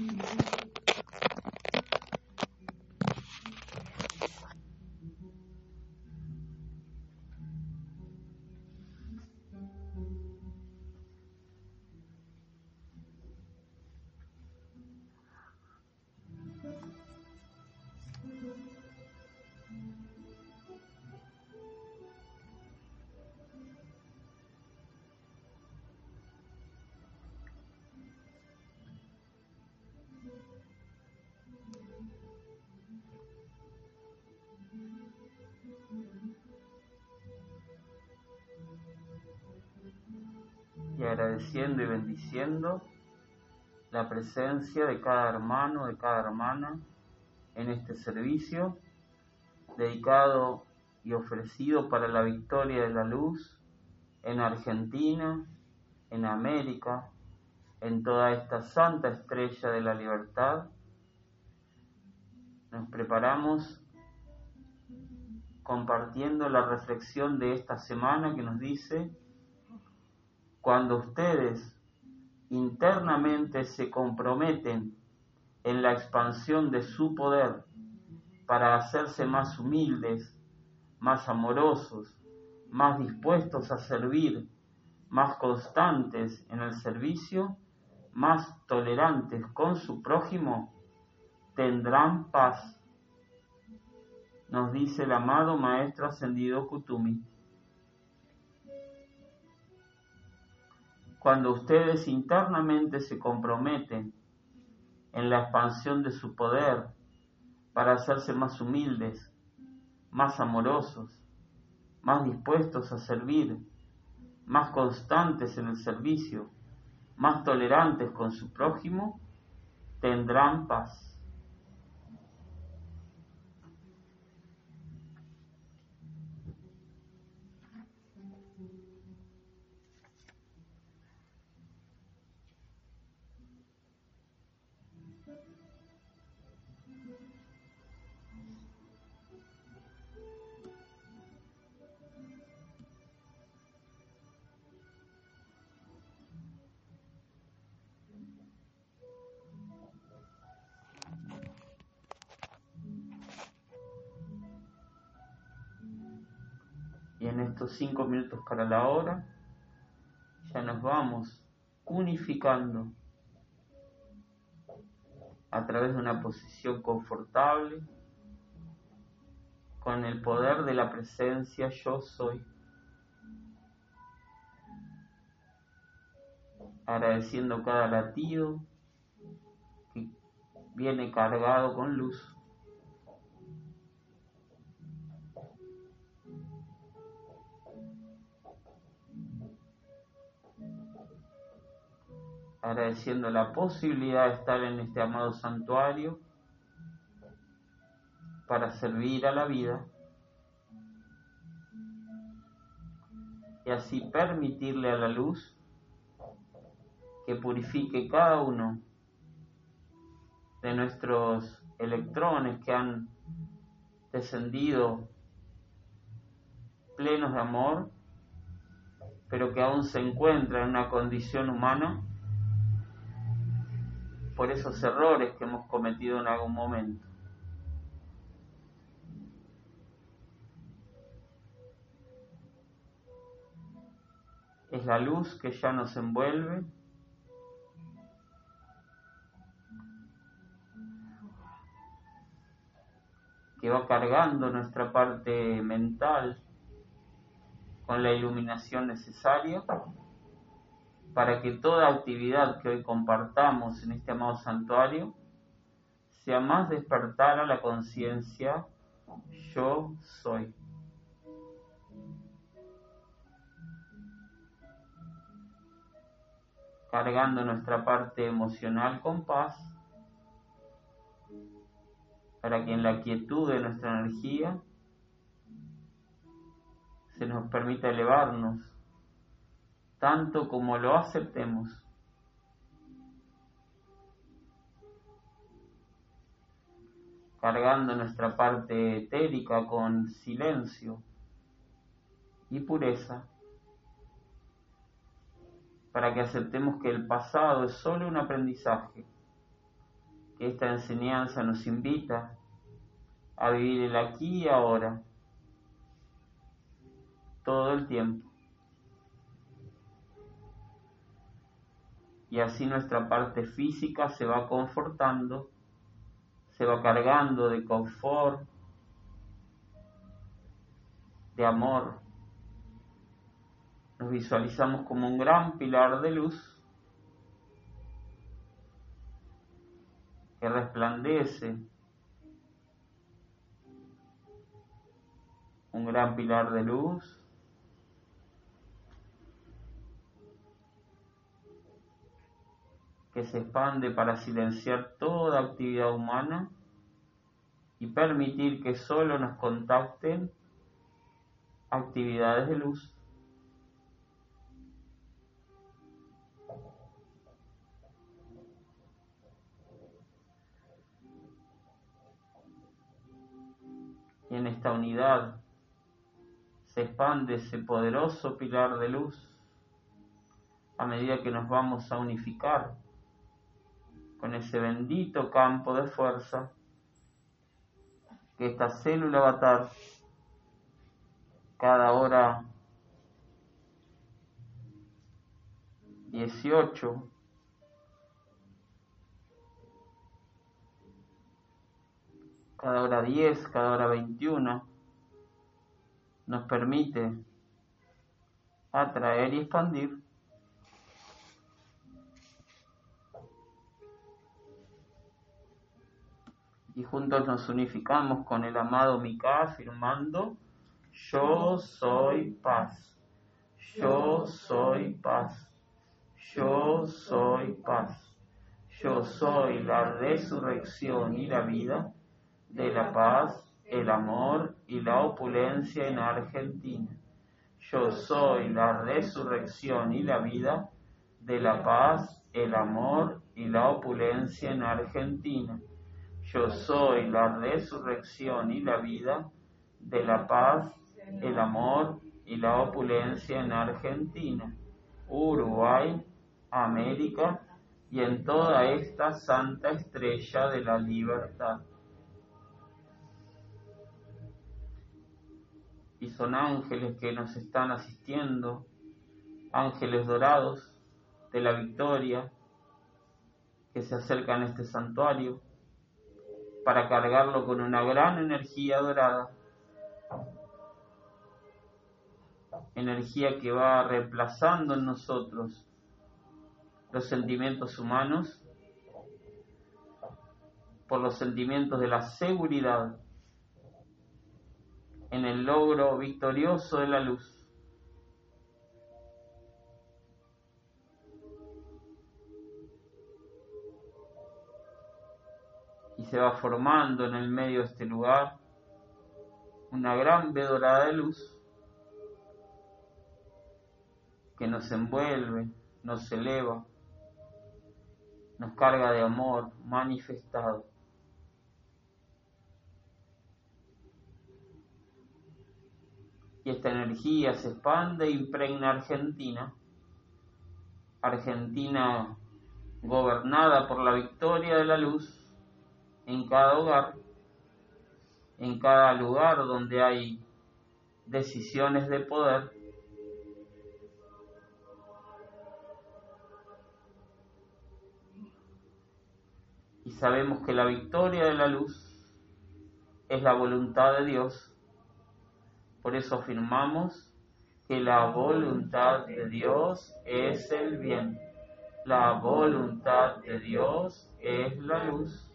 y y bendiciendo la presencia de cada hermano, de cada hermana en este servicio dedicado y ofrecido para la victoria de la luz en Argentina, en América, en toda esta santa estrella de la libertad. Nos preparamos compartiendo la reflexión de esta semana que nos dice cuando ustedes internamente se comprometen en la expansión de su poder para hacerse más humildes, más amorosos, más dispuestos a servir, más constantes en el servicio, más tolerantes con su prójimo, tendrán paz, nos dice el amado Maestro Ascendido Kutumi. Cuando ustedes internamente se comprometen en la expansión de su poder para hacerse más humildes, más amorosos, más dispuestos a servir, más constantes en el servicio, más tolerantes con su prójimo, tendrán paz. Estos cinco minutos para la hora ya nos vamos unificando a través de una posición confortable con el poder de la presencia yo soy. Agradeciendo cada latido que viene cargado con luz. Agradeciendo la posibilidad de estar en este amado santuario para servir a la vida y así permitirle a la luz que purifique cada uno de nuestros electrones que han descendido plenos de amor, pero que aún se encuentran en una condición humana por esos errores que hemos cometido en algún momento. Es la luz que ya nos envuelve. que va cargando nuestra parte mental con la iluminación necesaria para que toda actividad que hoy compartamos en este amado santuario sea más despertar a la conciencia yo soy. Cargando nuestra parte emocional con paz, para que en la quietud de nuestra energía se nos permita elevarnos tanto como lo aceptemos. cargando nuestra parte etérica con silencio y pureza, para que aceptemos que el pasado es solo un aprendizaje esta enseñanza nos invita a vivir el aquí y ahora, todo el tiempo. Y así nuestra parte física se va confortando, se va cargando de confort, de amor. Nos visualizamos como un gran pilar de luz que resplandece, un gran pilar de luz que se expande para silenciar toda actividad humana y permitir que solo nos contacten actividades de luz. Y en esta unidad se expande ese poderoso pilar de luz a medida que nos vamos a unificar con ese bendito campo de fuerza que esta célula avatar cada hora 18 cada hora 10, cada hora 21 nos permite atraer y expandir y juntos nos unificamos con el amado Mika afirmando yo soy paz, yo soy paz, yo soy paz, yo soy la resurrección y la vida de la paz, el amor y la opulencia en Argentina. Yo soy la resurrección y la vida de la paz, el amor y la opulencia en Argentina. Yo soy la resurrección y la vida de la paz, el amor y la opulencia en Argentina, Uruguay, América y en toda esta santa estrella de la libertad. Y son ángeles que nos están asistiendo, ángeles dorados de la victoria, que se acercan a este santuario para cargarlo con una gran energía dorada. Energía que va reemplazando en nosotros los sentimientos humanos por los sentimientos de la seguridad en el logro victorioso de la luz. Se va formando en el medio de este lugar una gran vedorada de luz que nos envuelve, nos eleva, nos carga de amor manifestado. Y esta energía se expande e impregna Argentina. Argentina gobernada por la victoria de la luz en cada hogar, en cada lugar donde hay decisiones de poder. Y sabemos que la victoria de la luz es la voluntad de Dios. Por eso afirmamos que la voluntad de Dios es el bien. La voluntad de Dios es la luz.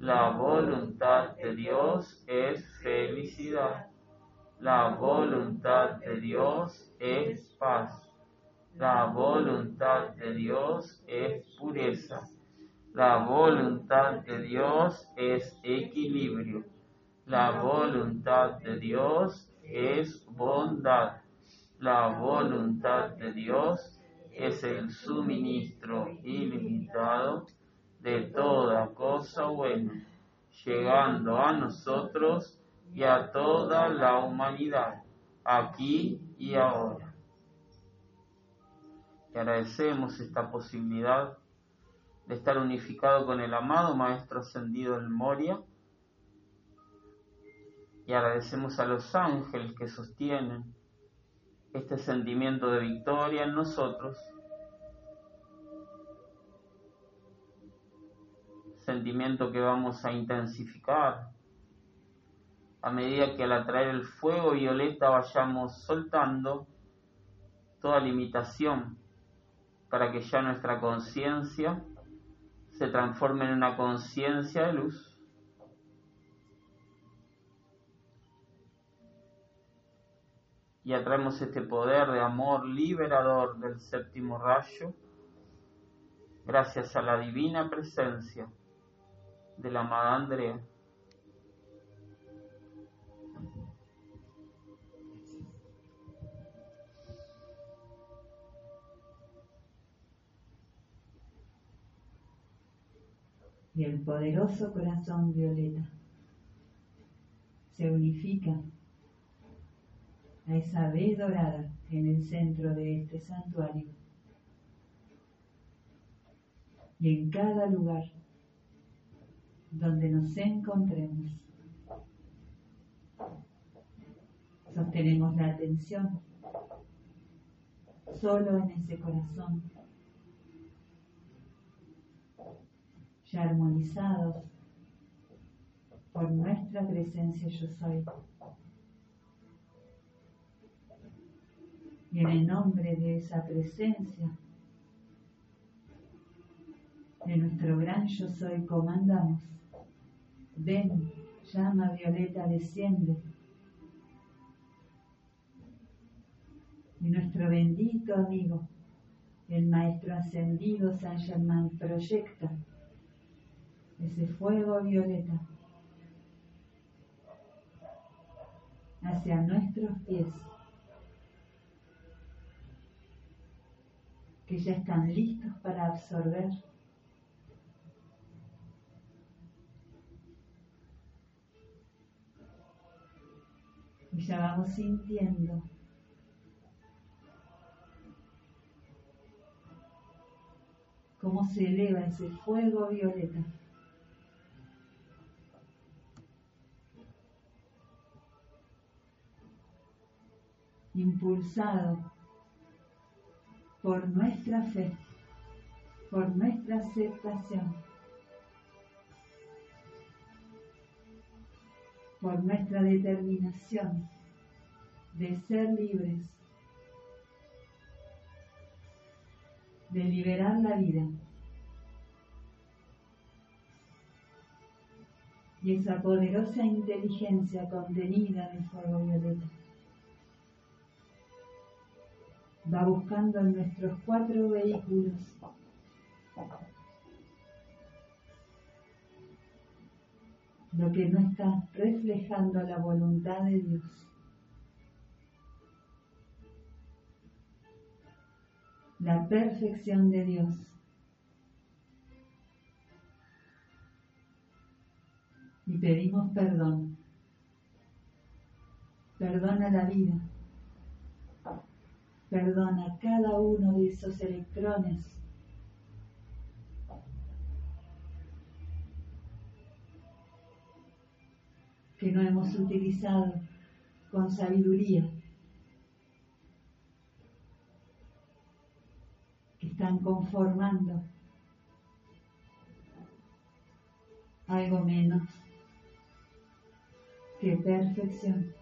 La voluntad de Dios es felicidad. La voluntad de Dios es paz. La voluntad de Dios es pureza. La voluntad de Dios es equilibrio. La voluntad de Dios es bondad. La voluntad de Dios es el suministro ilimitado de toda cosa buena, llegando a nosotros y a toda la humanidad, aquí y ahora. Y agradecemos esta posibilidad de estar unificado con el amado Maestro Ascendido del Moria. Y agradecemos a los ángeles que sostienen este sentimiento de victoria en nosotros. Sentimiento que vamos a intensificar a medida que al atraer el fuego violeta vayamos soltando toda limitación para que ya nuestra conciencia se transforme en una conciencia de luz. Y atraemos este poder de amor liberador del séptimo rayo gracias a la divina presencia de la amada Andrea. y el poderoso corazón violeta se unifica a esa B dorada en el centro de este santuario. Y en cada lugar donde nos encontremos, sostenemos la atención solo en ese corazón ya armonizados por nuestra presencia yo soy. Y en el nombre de esa presencia, de nuestro gran yo soy, comandamos. Ven, llama violeta, desciende. Y nuestro bendito amigo, el Maestro Ascendido San Germán, proyecta ese fuego violeta hacia nuestros pies, que ya están listos para absorber y ya vamos sintiendo cómo se eleva ese fuego violeta. impulsado por nuestra fe, por nuestra aceptación, por nuestra determinación de ser libres, de liberar la vida. Y esa poderosa inteligencia contenida en el fuego violeta va buscando en nuestros cuatro vehículos. Lo que no está reflejando la voluntad de Dios. La perfección de Dios. Y pedimos perdón. Perdona la vida Perdona cada uno de esos electrones que no hemos utilizado con sabiduría, que están conformando algo menos que perfección.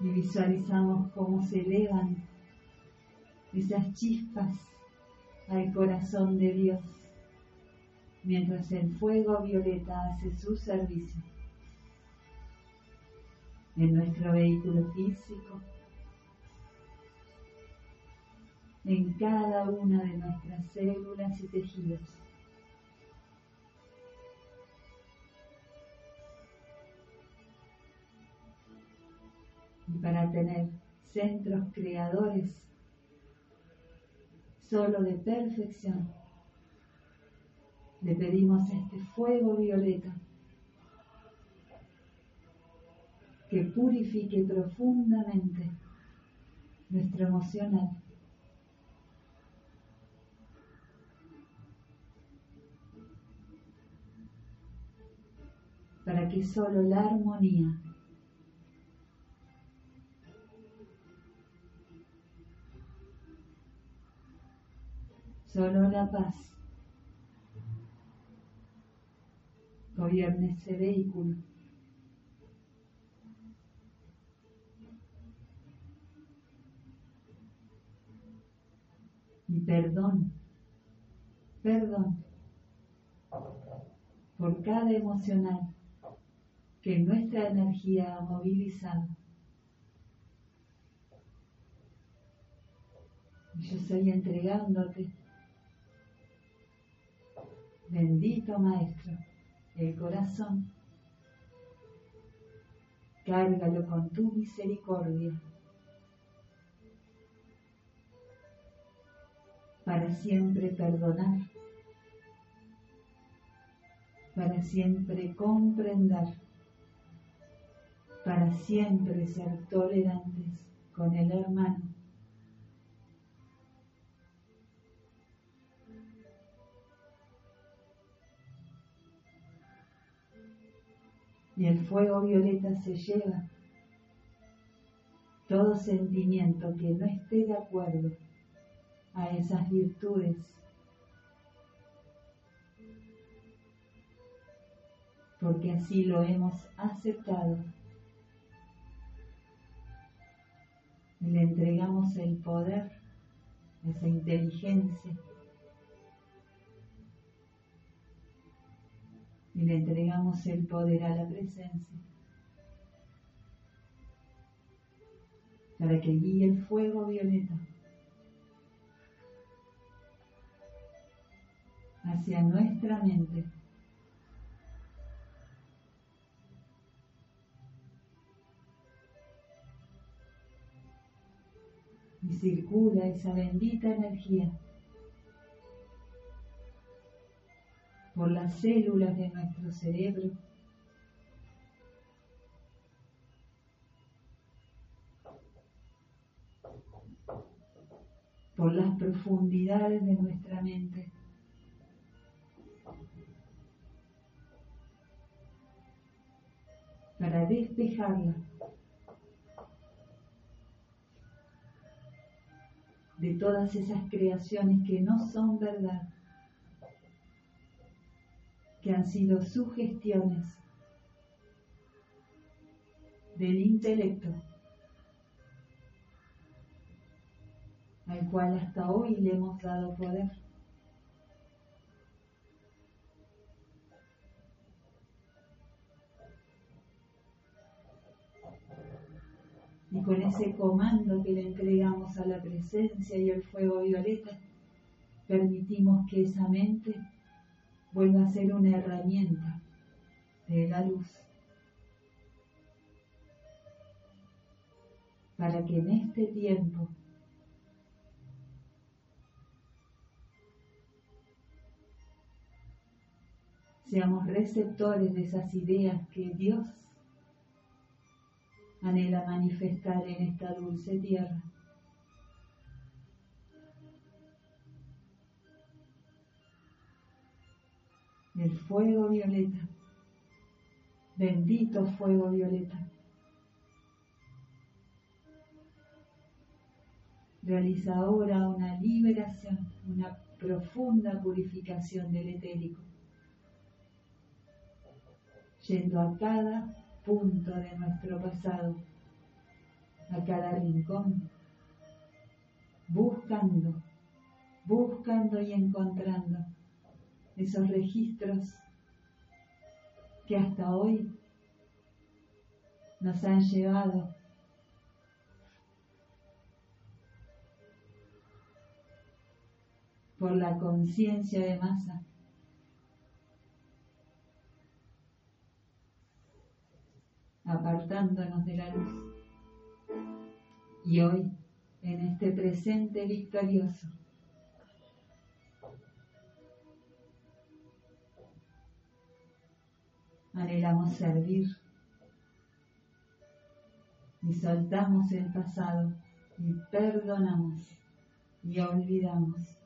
y visualizamos cómo se elevan esas chispas al corazón de Dios mientras el fuego violeta hace su servicio en nuestro vehículo físico, en cada una de nuestras células y tejidos. y para tener centros creadores solo de perfección. Le pedimos a este fuego violeta que purifique profundamente nuestro emocional. Para que solo la armonía solo la paz gobierne ese vehículo. Y perdón, perdón por cada emocional que nuestra energía ha movilizado. Yo estoy entregándote, bendito Maestro, el corazón. Cárgalo con tu misericordia para siempre perdonar para siempre comprender, para siempre ser tolerantes con el hermano. Y el fuego violeta se lleva todo sentimiento que no esté de acuerdo a esas virtudes porque así lo hemos aceptado. Y le entregamos el poder, esa inteligencia. Y le entregamos el poder a la presencia. Para que guíe el fuego violeta hacia nuestra mente. y circula esa bendita energía por las células de nuestro cerebro. por las profundidades de nuestra mente. para despejarla de todas esas creaciones que no son verdad, que han sido sugestiones del intelecto, al cual hasta hoy le hemos dado poder. y con ese comando que le entregamos a la presencia y el fuego violeta, permitimos que esa mente vuelva a ser una herramienta de la luz para que en este tiempo seamos receptores de esas ideas que Dios anhela manifestar en esta dulce tierra. El fuego violeta, bendito fuego violeta. Realiza ahora una liberación, una profunda purificación del etérico, yendo a cada punto de nuestro pasado, a cada rincón, buscando, buscando y encontrando esos registros que hasta hoy nos han llevado por la conciencia de masa apartándonos de la luz. Y hoy, en este presente victorioso, anhelamos servir y soltamos el pasado y perdonamos y olvidamos.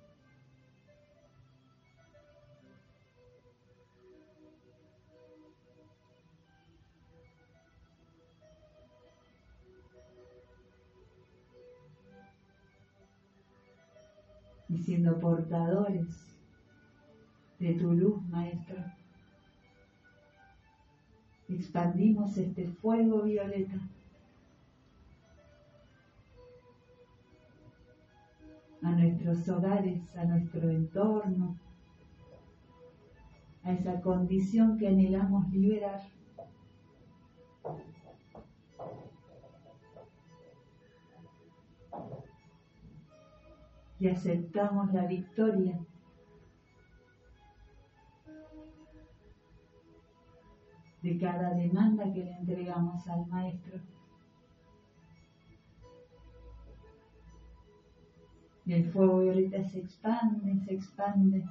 Y siendo portadores de tu luz, Maestro. Expandimos este fuego violeta a nuestros hogares, a nuestro entorno, a esa condición que anhelamos liberar. Y aceptamos la victoria de cada demanda que le entregamos al Maestro. Y el fuego violeta se expande, se expande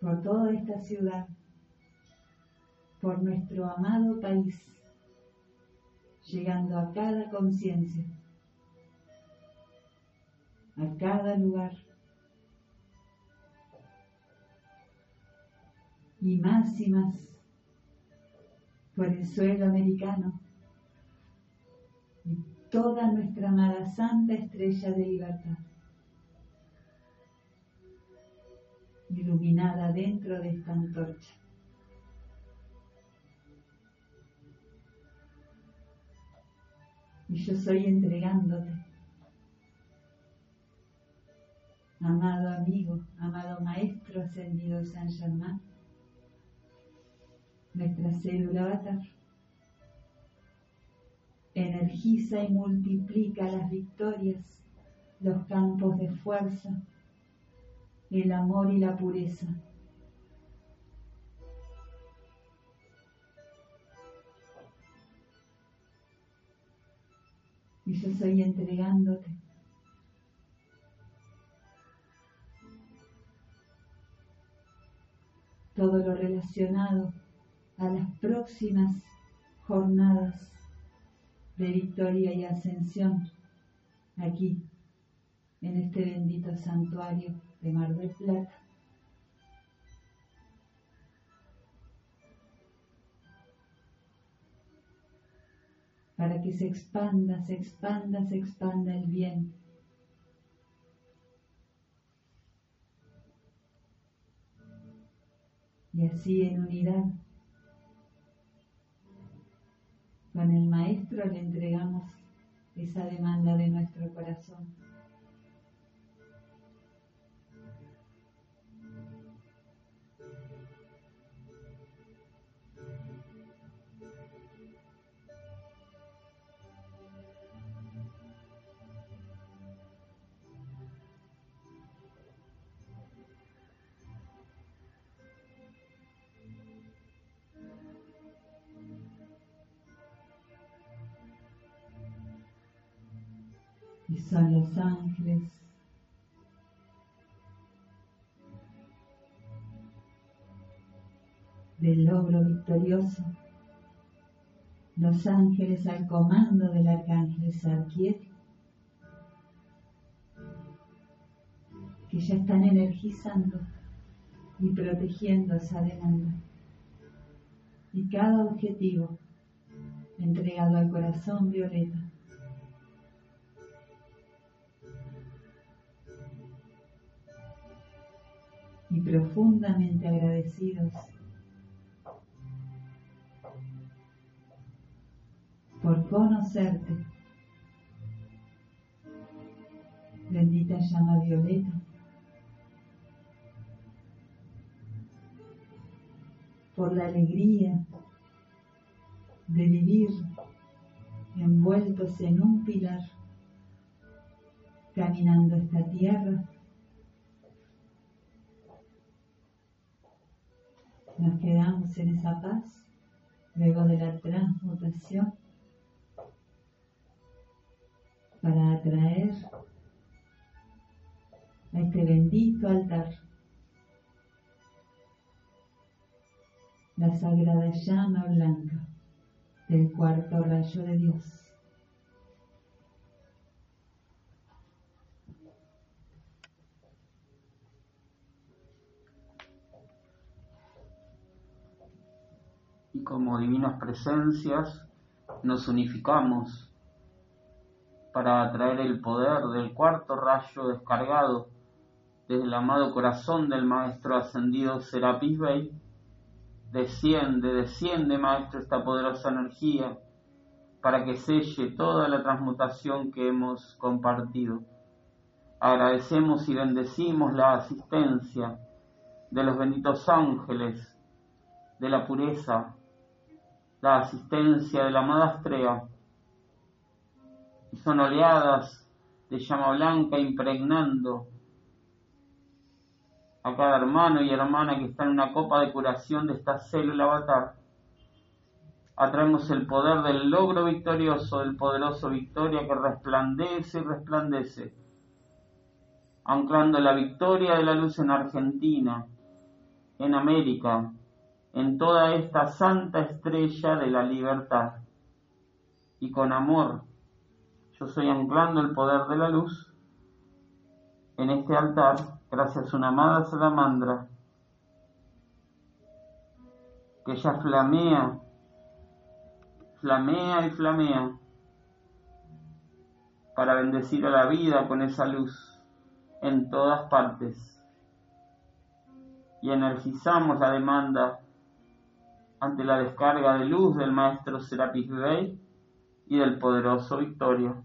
por toda esta ciudad, por nuestro amado país, llegando a cada conciencia, a cada lugar. Y más y más por el suelo americano y toda nuestra amada santa estrella de libertad. iluminada dentro de esta antorcha. Y yo soy entregándote, amado amigo, amado maestro ascendido San Germán, nuestra célula avatar. Energiza y multiplica las victorias, los campos de fuerza, el amor y la pureza. Y yo estoy entregándote todo lo relacionado a las próximas jornadas de victoria y ascensión aquí, en este bendito santuario de Mar del Plata. Para que se expanda, se expanda, se expanda el bien. Y así en unidad con el Maestro le entregamos esa demanda de nuestro corazón. Son los ángeles. del logro victorioso, los ángeles al comando del arcángel Sarkiel, que ya están energizando y protegiendo esa demanda. Y cada objetivo entregado al corazón violeta y profundamente agradecidos por conocerte. Bendita llama violeta. Por la alegría de vivir envueltos en un pilar, caminando esta tierra Nos quedamos en esa paz luego de la transmutación para atraer a este bendito altar la sagrada llama blanca del cuarto rayo de Dios. Como divinas presencias nos unificamos para atraer el poder del cuarto rayo descargado desde el amado corazón del Maestro ascendido Serapis Bey. Desciende, desciende, Maestro, esta poderosa energía para que selle toda la transmutación que hemos compartido. Agradecemos y bendecimos la asistencia de los benditos ángeles de la pureza, la asistencia de la amada estrella, y son oleadas de llama blanca impregnando a cada hermano y hermana que está en una copa de curación de esta célula avatar. Atraemos el poder del logro victorioso, del poderoso victoria que resplandece y resplandece, anclando la victoria de la luz en Argentina, en América, en toda esta santa estrella de la libertad. Y con amor, yo soy anclando el poder de la luz en este altar gracias a una amada salamandra que ya flamea, flamea y flamea para bendecir a la vida con esa luz en todas partes. Y energizamos la demanda ante la descarga de luz del maestro Serapis Bey y del poderoso Victorio.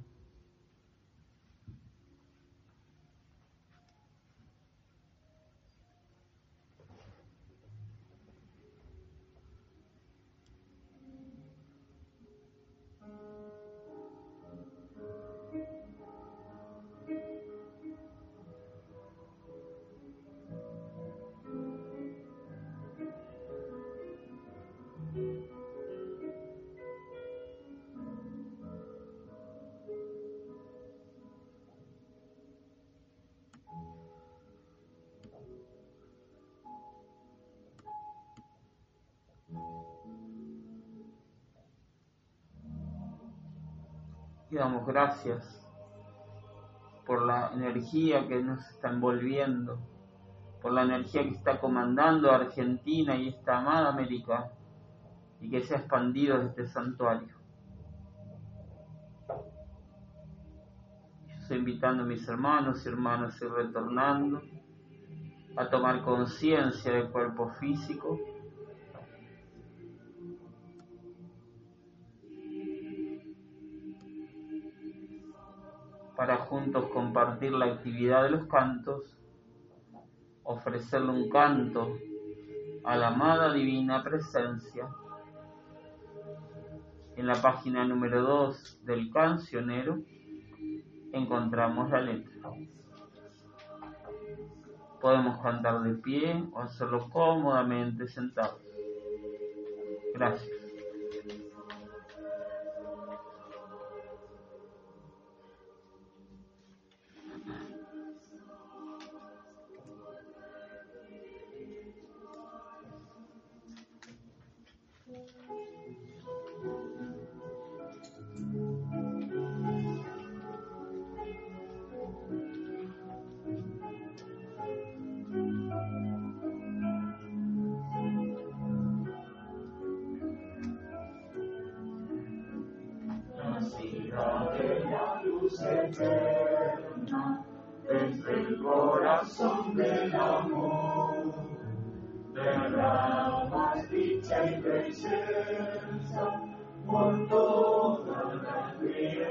Damos gracias por la energía que nos está envolviendo, por la energía que está comandando Argentina y esta amada América y que se ha expandido desde este santuario. Yo estoy invitando a mis hermanos y hermanas a ir retornando a tomar conciencia del cuerpo físico para juntos compartir la actividad de los cantos, ofrecerle un canto a la amada divina presencia. En la página número 2 del cancionero encontramos la letra. Podemos cantar de pie o hacerlo cómodamente sentados. Gracias.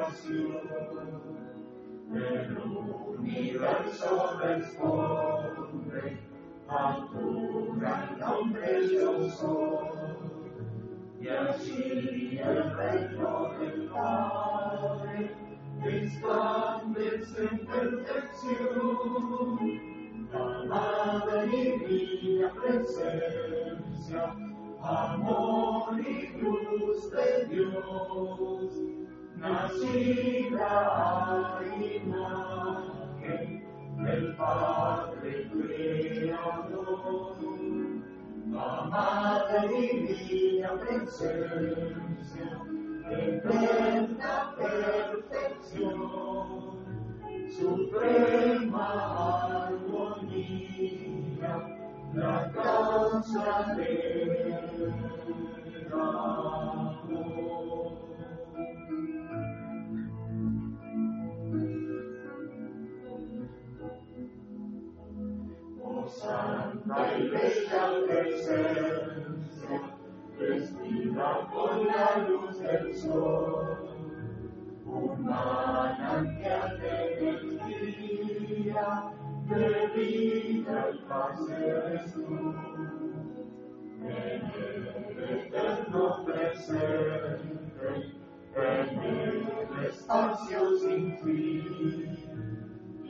Creación. El universo responde a tu gran nombre yo soy. Y así el reino del Padre resplandece en perfección, amada divina presencia, amor y luz de Dios, nacida imagen del Padre Creador, amada divina presencia, eterna perfección, suprema armonía, la causa del amor. Bella presencia, vestida con la luz del sol, un manantial de energía, de vida y paz eres tú. En el eterno presente, en el espacio sin fin,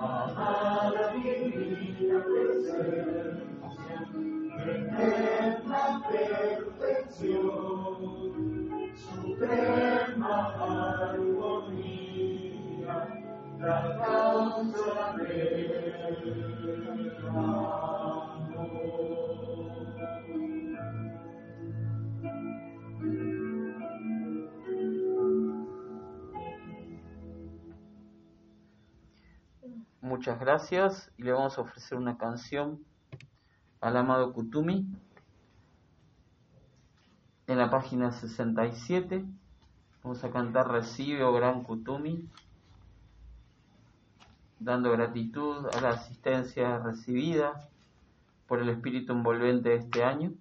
Amada divina presencia, eterna perfección, suprema armonía, la causa del amor. Muchas gracias y le vamos a ofrecer una canción al amado Kutumi en la página 67. Vamos a cantar Recibe, oh gran Kutumi, dando gratitud a la asistencia recibida por el espíritu envolvente de este año.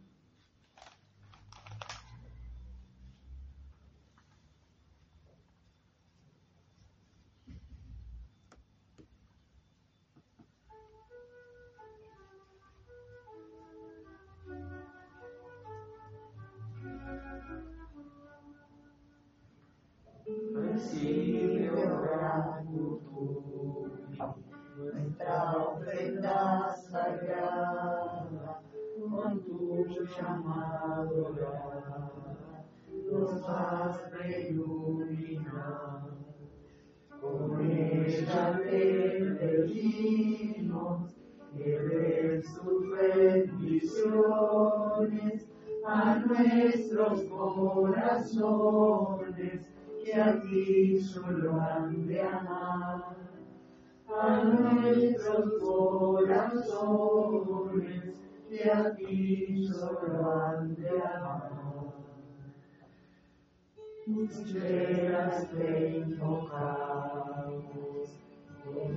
Con ella te pedimos que des tus bendiciones a nuestros corazones que a ti solo han de amar. A nuestros corazones que a ti solo han de amar. Muchas te invocamos, con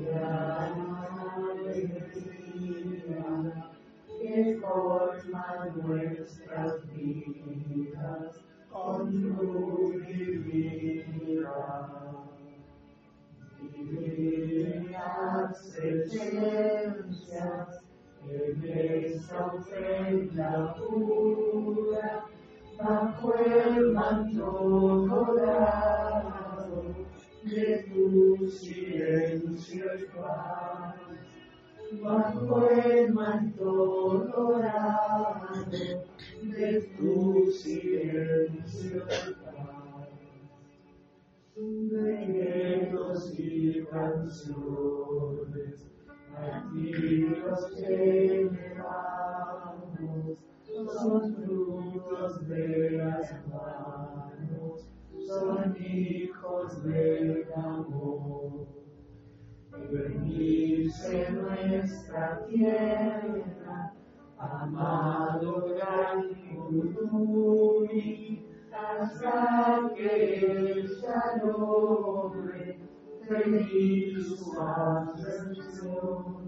que forman nuestras vidas con tu divinidad. Divinas esencias, en esta ofrenda pura, el manto dorado de tu silencio y paz, bajo el manto dorado de tu silencio y paz. Y canciones, a ti los elevamos, son frutos de las manos, son hijos del amor. Bendice nuestra tierra, amado gran Kutumi, hasta que ella logre feliz su ascensión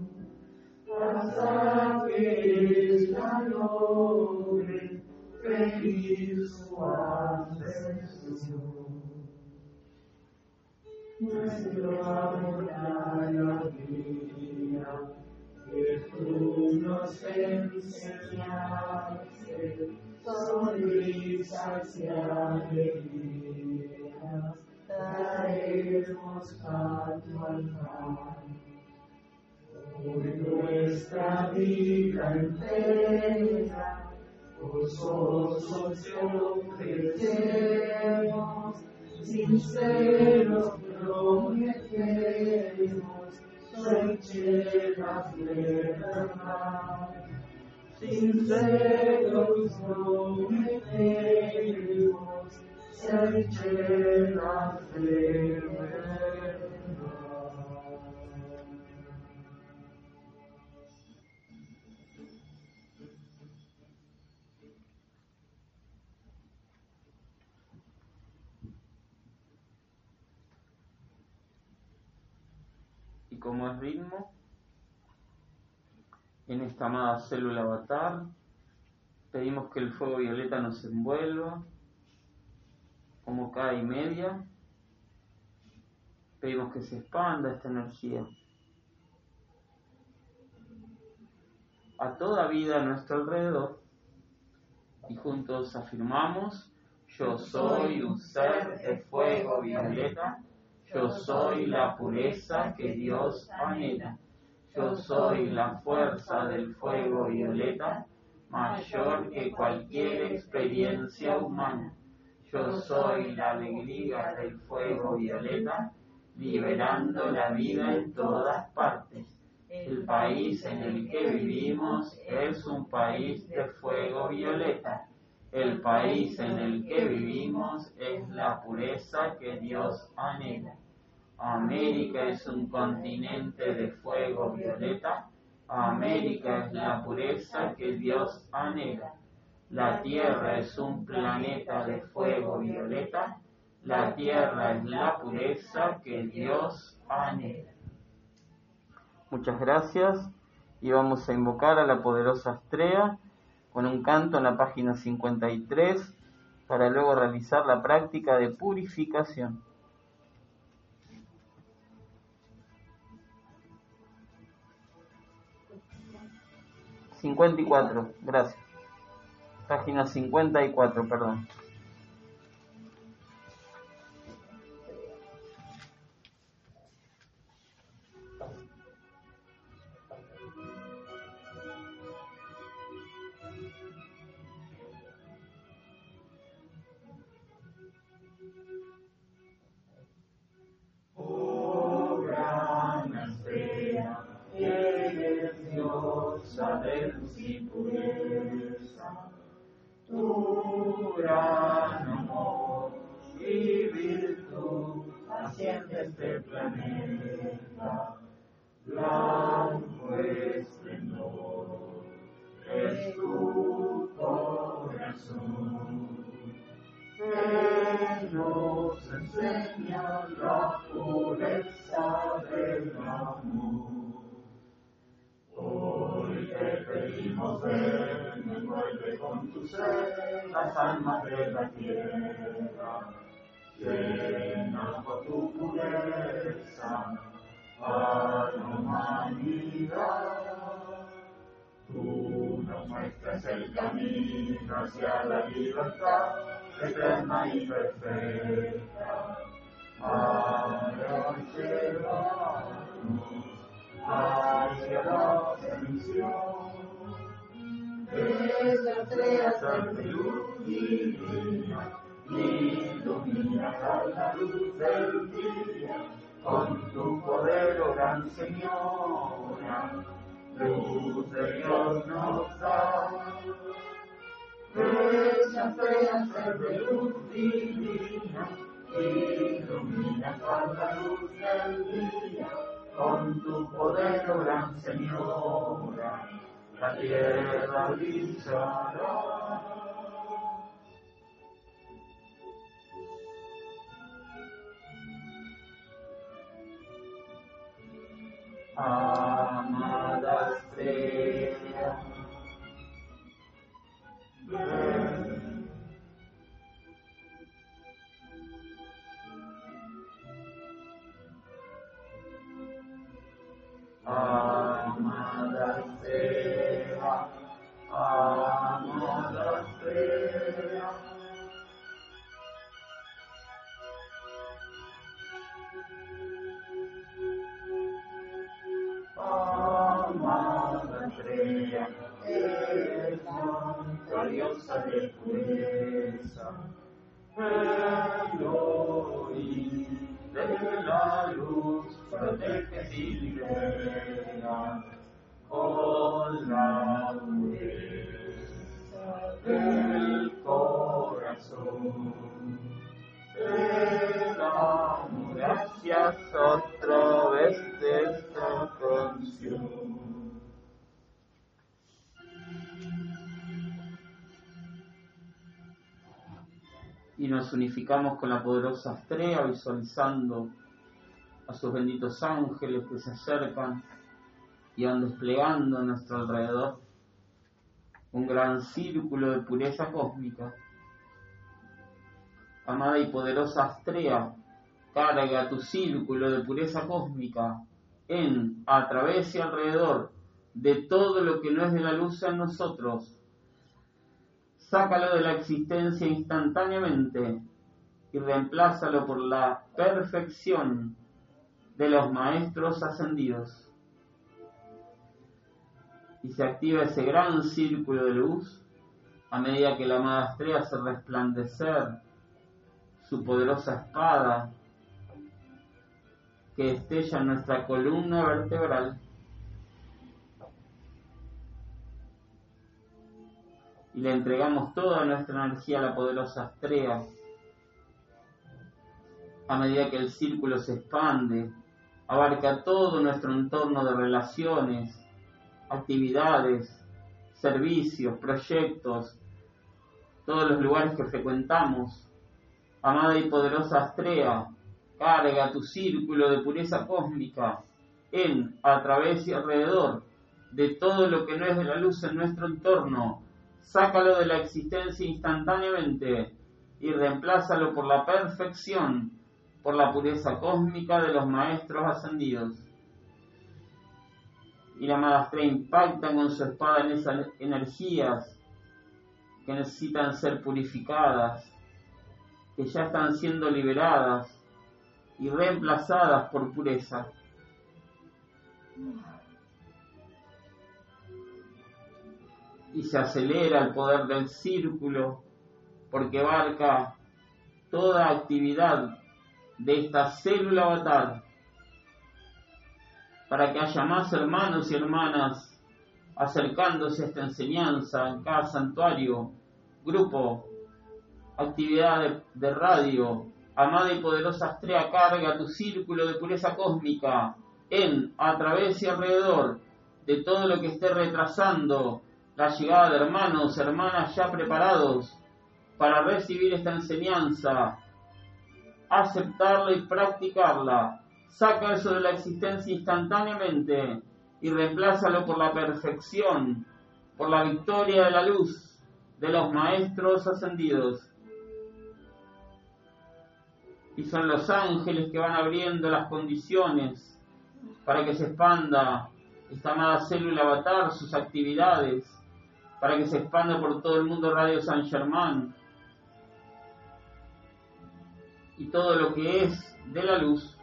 hasta que ella logre feliz su ascensión. Nuestro amor y alegría, que tú nos enseñaste, sonrisas y alegrías, traemos a tu altar. Por nuestra vida entera, te ofrecemos, sinceros prometemos, ser llenas de verdad, sinceros prometemos, ser llenas de verdad. Como es ritmo, en esta amada célula avatar, pedimos que el fuego violeta nos envuelva, como cada y media, pedimos que se expanda esta energía. A toda vida a nuestro alrededor y juntos afirmamos, yo soy un ser de fuego violeta, yo soy la pureza que Dios anhela. Yo soy la fuerza del fuego violeta, mayor que cualquier experiencia humana. Yo soy la alegría del fuego violeta, liberando la vida en todas partes. El país en el que vivimos es un país de fuego violeta. El país en el que vivimos es la pureza que Dios anhela. América es un continente de fuego violeta. América es la pureza que Dios anhela. La Tierra es un planeta de fuego violeta. La Tierra es la pureza que Dios anhela. Muchas gracias y vamos a invocar a la poderosa Estrella con un canto en la página 53 para luego realizar la práctica de purificación. 54, gracias. Página 54, perdón. Diosa de luz y pureza, tu gran amor y virtud asciende este planeta, blanco esplendor es tu corazón que nos enseña la pureza del amor. Pedimos ven, envuelve con tu ser las almas de la tierra, llena con tu pureza a la humanidad. Tú nos muestras el camino hacia la libertad eterna y perfecta. Para llevarnos hacia la ascensión. Estrella ser de luz divina, ilumina a la luz del día, con tu poder, oh gran Señora, luz de Dios nos da. Estrella ser de luz divina, ilumina con la luz del día, con tu poder, oh gran Señora, la tierra brillará. Amada Gracias otra vez de esta canción. Y nos unificamos con la poderosa Astrea visualizando a sus benditos ángeles que se acercan y van desplegando a nuestro alrededor un gran círculo de pureza cósmica. Amada y poderosa Astrea, carga tu círculo de pureza cósmica en, a través y alrededor de todo lo que no es de la luz en nosotros. Sácalo de la existencia instantáneamente y reemplázalo por la perfección de los maestros ascendidos. Y se activa ese gran círculo de luz a medida que la amada estrella hace resplandecer su poderosa espada que estella nuestra columna vertebral y le entregamos toda nuestra energía a la poderosa estrella a medida que el círculo se expande, abarca todo nuestro entorno de relaciones, actividades, servicios, proyectos, todos los lugares que frecuentamos. Amada y poderosa Astrea, carga tu círculo de pureza cósmica en, a través y alrededor de todo lo que no es de la luz en nuestro entorno. Sácalo de la existencia instantáneamente y reemplázalo por la perfección, por la pureza cósmica de los maestros ascendidos. Y la amada Astrea impacta con su espada en esas energías que necesitan ser purificadas, que ya están siendo liberadas y reemplazadas por pureza. Y se acelera el poder del círculo porque abarca toda actividad de esta célula avatar para que haya más hermanos y hermanas acercándose a esta enseñanza en cada santuario, grupo, actividad de, radio, amada y poderosa estrella, carga tu círculo de pureza cósmica en, a través y alrededor de todo lo que esté retrasando la llegada de hermanos, hermanas ya preparados para recibir esta enseñanza, aceptarla y practicarla. Saca eso de la existencia instantáneamente y reemplázalo por la perfección, por la victoria de la luz de los maestros ascendidos y son los ángeles que van abriendo las condiciones para que se expanda esta amada célula avatar, sus actividades, para que se expanda por todo el mundo Radio San Germán y todo lo que es de la luz.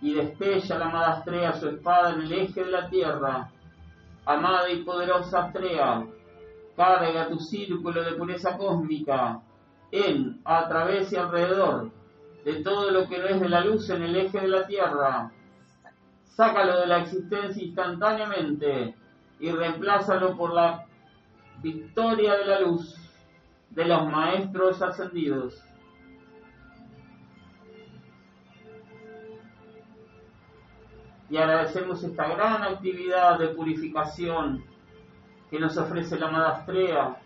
Y destella la amada Astrea su espada en el eje de la tierra. Amada y poderosa Astrea, carga tu círculo de pureza cósmica en, a través y alrededor de todo lo que no es de la luz en el eje de la Tierra. Sácalo de la existencia instantáneamente y reemplázalo por la victoria de la luz de los maestros ascendidos. Y agradecemos esta gran actividad de purificación que nos ofrece la amada Astrea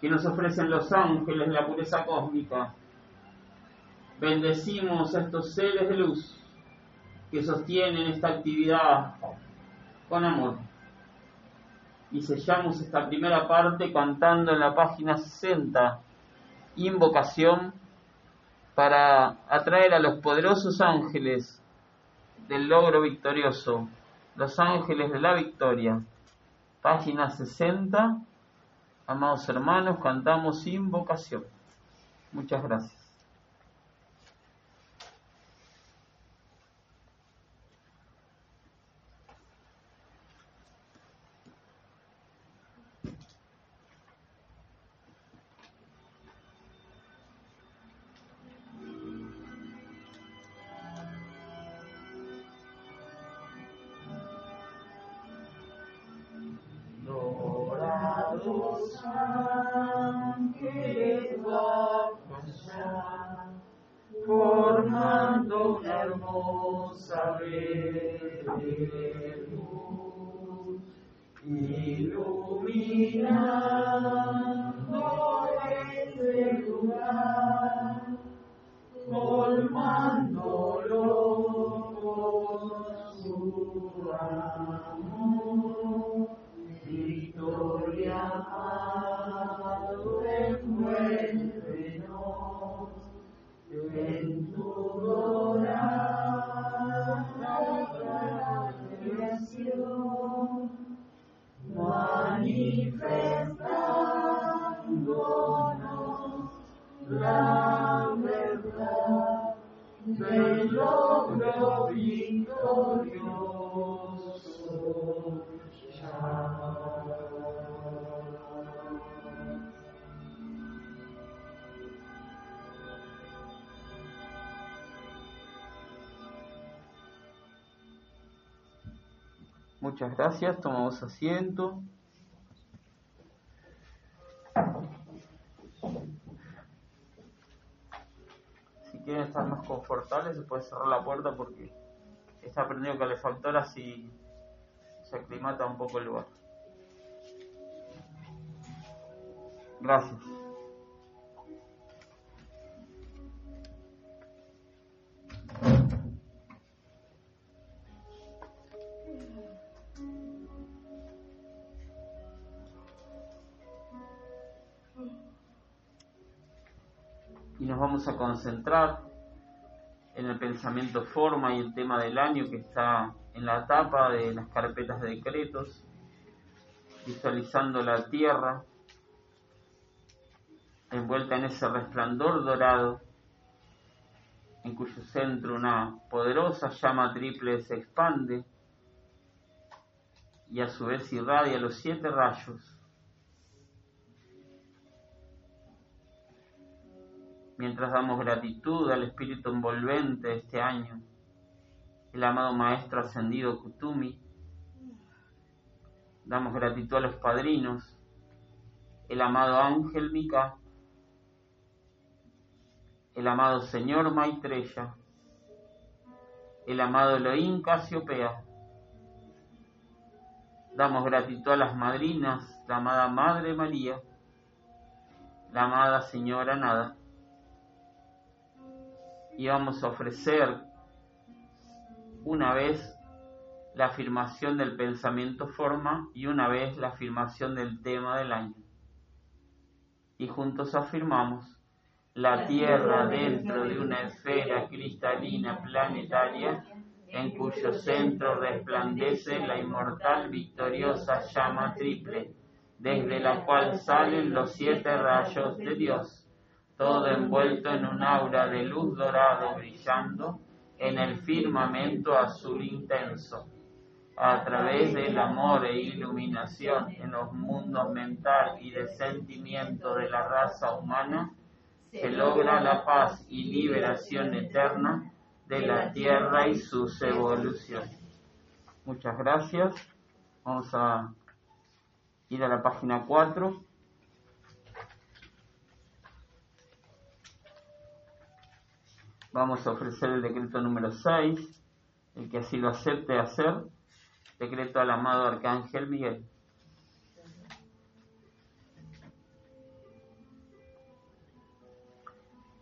que nos ofrecen los ángeles de la pureza cósmica. Bendecimos a estos seres de luz que sostienen esta actividad con amor. Y sellamos esta primera parte cantando en la página 60, invocación para atraer a los poderosos ángeles del logro victorioso, los ángeles de la victoria. Página 60 Amados hermanos, cantamos invocación. Muchas gracias. Iluminando este lugar, colmándolo Muchas gracias, tomamos asiento. Si quieren estar más confortables, se puede cerrar la puerta porque está prendido calefactor así se aclimata un poco el lugar. Gracias. Y nos vamos a concentrar en el pensamiento forma y el tema del año que está en la tapa de las carpetas de decretos, visualizando la tierra envuelta en ese resplandor dorado, en cuyo centro una poderosa llama triple se expande y a su vez irradia los siete rayos. Mientras damos gratitud al espíritu envolvente de este año, el amado Maestro Ascendido Kutumi. Damos gratitud a los padrinos, el amado Ángel Mika, el amado Señor Maitreya, el amado Elohim Casiopea. Damos gratitud a las madrinas, la amada Madre María, la amada Señora Nada. Y vamos a ofrecer una vez la afirmación del pensamiento forma y una vez la afirmación del tema del año. Y juntos afirmamos, la Tierra dentro de una esfera cristalina planetaria en cuyo centro resplandece la inmortal victoriosa llama triple, desde la cual salen los siete rayos de Dios, todo envuelto en un aura de luz dorado brillando en el firmamento azul intenso, a través del amor e iluminación en los mundos mental y de sentimiento de la raza humana, se logra la paz y liberación eterna de la Tierra y sus evoluciones. Muchas gracias. Vamos a ir a la página 4. Vamos a ofrecer el decreto número 6, el que así lo acepte hacer, decreto al amado Arcángel Miguel.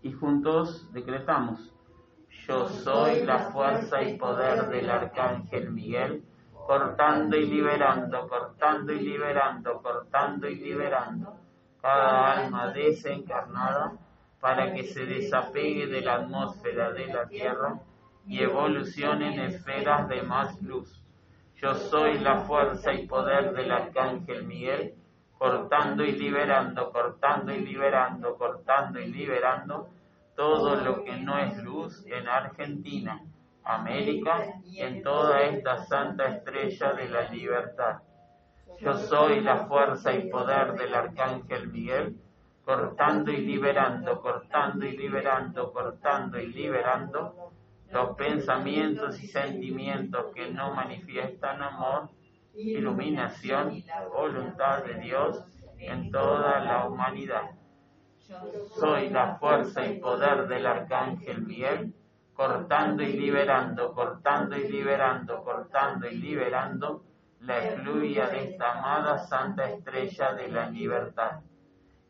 Y juntos decretamos, yo soy la fuerza y poder del Arcángel Miguel, cortando y liberando, cortando y liberando, cortando y liberando cada alma desencarnada para que se desapegue de la atmósfera de la Tierra y evolucione en esferas de más luz. Yo soy la fuerza y poder del Arcángel Miguel, cortando y liberando, cortando y liberando, cortando y liberando todo lo que no es luz en Argentina, América y en toda esta santa estrella de la libertad. Yo soy la fuerza y poder del Arcángel Miguel, cortando y liberando, cortando y liberando, cortando y liberando los pensamientos y sentimientos que no manifiestan amor, iluminación, voluntad de Dios en toda la humanidad. Soy la fuerza y poder del arcángel Miguel, cortando y liberando, cortando y liberando, cortando y liberando la efluvia de esta amada santa estrella de la libertad.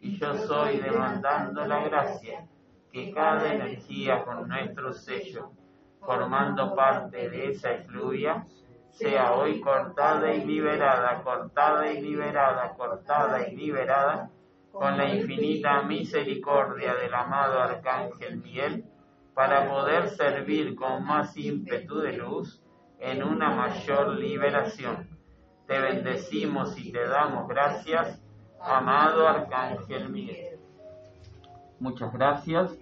Y yo soy demandando la gracia que cada energía con nuestro sello, formando parte de esa efluvia, sea hoy cortada y liberada, cortada y liberada, cortada y liberada, con la infinita misericordia del amado Arcángel Miguel, para poder servir con más ímpetu de luz en una mayor liberación. Te bendecimos y te damos gracias, amado Arcángel Miguel. Muchas gracias.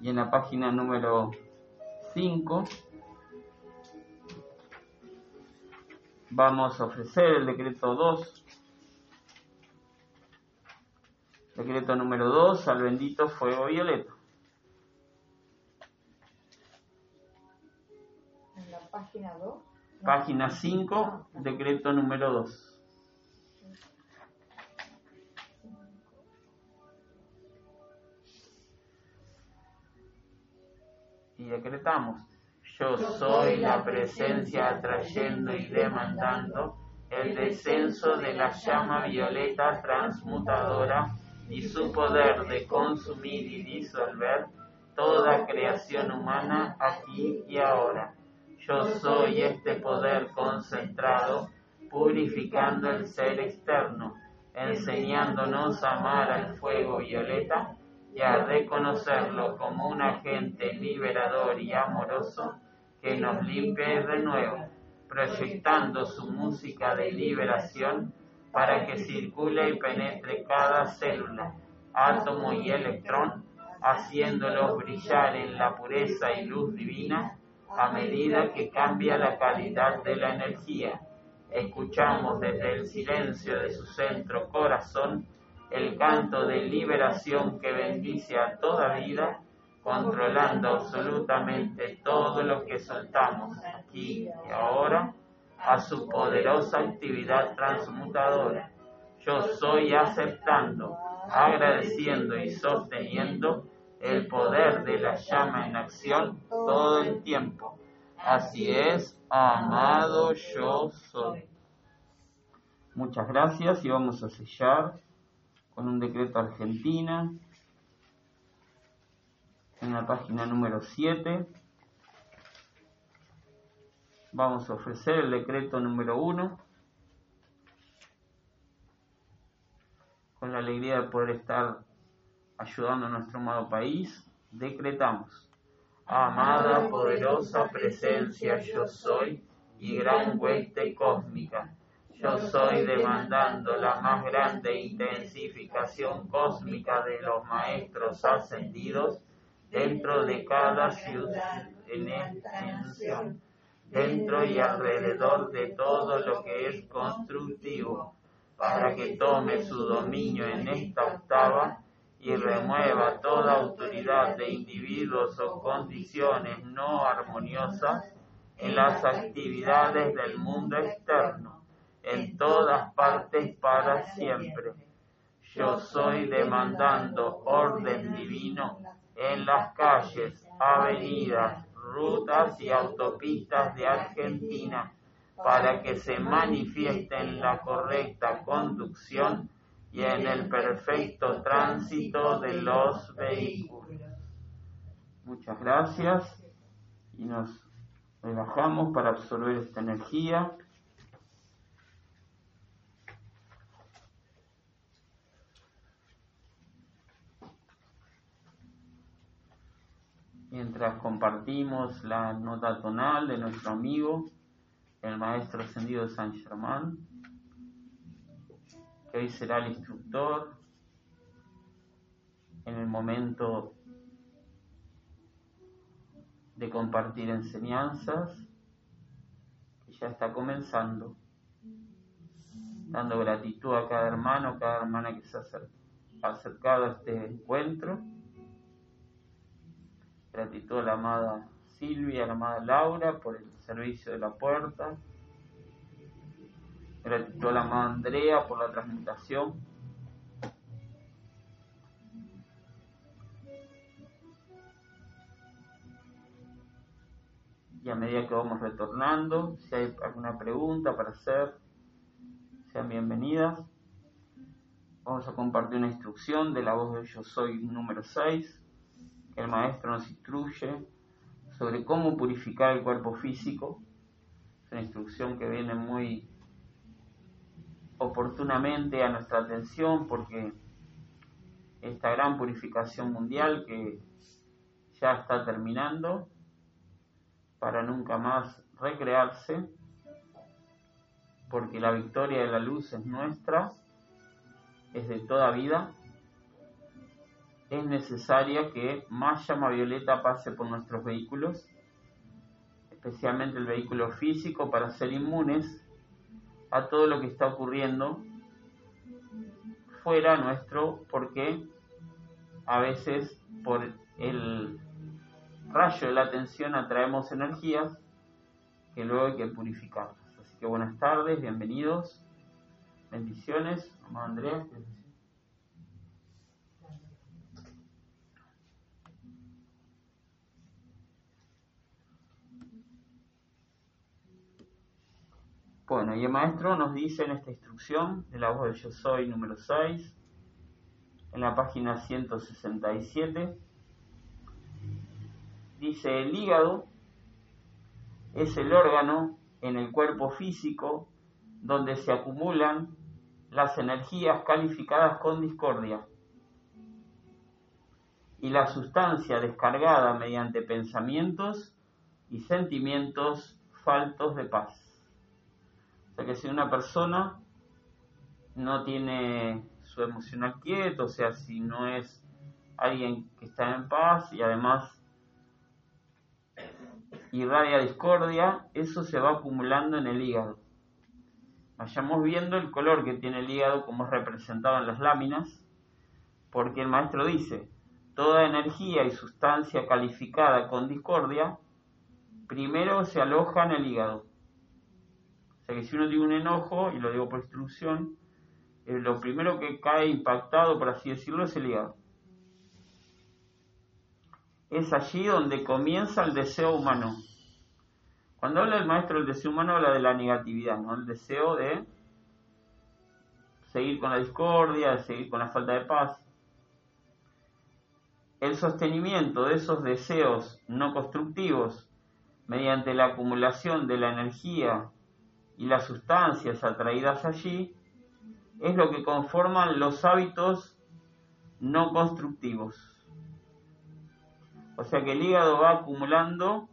Y en la página número 5 vamos a ofrecer el decreto 2. Decreto número 2 al bendito fuego violeta. En la página 2. Página 5, decreto número 2. Decretamos, yo soy la presencia atrayendo y demandando el descenso de la llama violeta transmutadora y su poder de consumir y disolver toda creación humana aquí y ahora. Yo soy este poder concentrado, purificando el ser externo, enseñándonos a amar al fuego violeta y a reconocerlo como un agente liberador y amoroso que nos limpia y renueva, proyectando su música de liberación para que circule y penetre cada célula, átomo y electrón, haciéndolos brillar en la pureza y luz divina a medida que cambia la calidad de la energía. Escuchamos desde el silencio de su centro corazón el canto de liberación que bendice a toda vida, controlando absolutamente todo lo que soltamos aquí y ahora a su poderosa actividad transmutadora. Yo soy aceptando, agradeciendo y sosteniendo el poder de la llama en acción todo el tiempo. Así es, amado yo soy. Muchas gracias y vamos a sellar con un decreto argentina en la página número 7. Vamos a ofrecer el decreto número 1 con la alegría de poder estar ayudando a nuestro amado país. Decretamos, amada poderosa presencia yo soy y gran hueste cósmica yo soy demandando la más grande intensificación cósmica de los maestros ascendidos dentro de cada ciudad en extensión, dentro y alrededor de todo lo que es constructivo, para que tome su dominio en esta octava y remueva toda autoridad de individuos o condiciones no armoniosas en las actividades del mundo externo en todas partes para siempre. Yo soy demandando orden divino en las calles, avenidas, rutas y autopistas de Argentina para que se manifieste en la correcta conducción y en el perfecto tránsito de los vehículos. Muchas gracias y nos relajamos para absorber esta energía. Mientras compartimos la nota tonal de nuestro amigo, el maestro ascendido San Germán, que hoy será el instructor en el momento de compartir enseñanzas, que ya está comenzando, dando gratitud a cada hermano, cada hermana que se ha acercado a este encuentro gratitud a la amada Silvia, a la amada Laura por el servicio de la puerta. Gratitud a la amada Andrea por la transmutación. Y a medida que vamos retornando, si hay alguna pregunta para hacer, sean bienvenidas. Vamos a compartir una instrucción de la voz de Yo Soy número 6 el maestro nos instruye sobre cómo purificar el cuerpo físico. Es una instrucción que viene muy oportunamente a nuestra atención porque esta gran purificación mundial que ya está terminando para nunca más recrearse, porque la victoria de la luz es nuestra, es de toda vida, es necesaria que más llama violeta pase por nuestros vehículos, especialmente el vehículo físico, para ser inmunes a todo lo que está ocurriendo fuera nuestro, porque a veces por el rayo de la atención atraemos energías que luego hay que purificarlas. Así que buenas tardes, bienvenidos, bendiciones. Mamá Andrea. Bueno, y el maestro nos dice en esta instrucción de la voz de Yo Soy número 6, en la página 167, dice el hígado es el órgano en el cuerpo físico donde se acumulan las energías calificadas con discordia y la sustancia descargada mediante pensamientos y sentimientos faltos de paz. Sea que si una persona no tiene su emocional quieto, o sea, si no es alguien que está en paz y además irradia discordia, eso se va acumulando en el hígado. Vayamos viendo el color que tiene el hígado como es representado en las láminas, porque el maestro dice, toda energía y sustancia calificada con discordia, primero se aloja en el hígado. Que si uno tiene un enojo, y lo digo por instrucción, eh, lo primero que cae impactado, por así decirlo, es el hígado es allí donde comienza el deseo humano. Cuando habla el maestro del deseo humano, habla de la negatividad, ¿no? El deseo de seguir con la discordia, de seguir con la falta de paz. El sostenimiento de esos deseos no constructivos mediante la acumulación de la energía y las sustancias atraídas allí es lo que conforman los hábitos no constructivos. O sea que el hígado va acumulando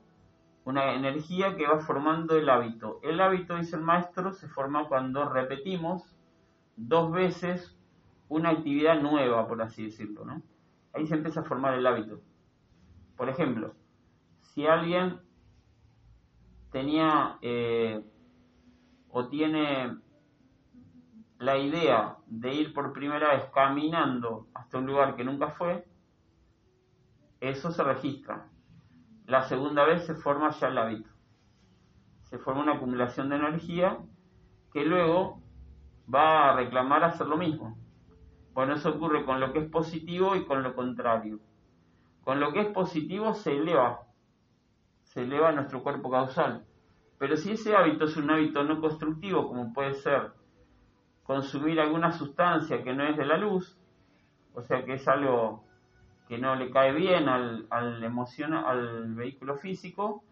una energía que va formando el hábito. El hábito, dice el maestro, se forma cuando repetimos dos veces una actividad nueva, por así decirlo, ¿no? Ahí se empieza a formar el hábito. Por ejemplo, si alguien tenía eh, o tiene la idea de ir por primera vez caminando hasta un lugar que nunca fue, eso se registra. La segunda vez se forma ya el hábito. Se forma una acumulación de energía que luego va a reclamar hacer lo mismo. Bueno, eso ocurre con lo que es positivo y con lo contrario. Con lo que es positivo se eleva, se eleva nuestro cuerpo causal. Pero si ese hábito es un hábito no constructivo, como puede ser consumir alguna sustancia que no es de la luz, o sea que es algo que no le cae bien al, al, al vehículo físico,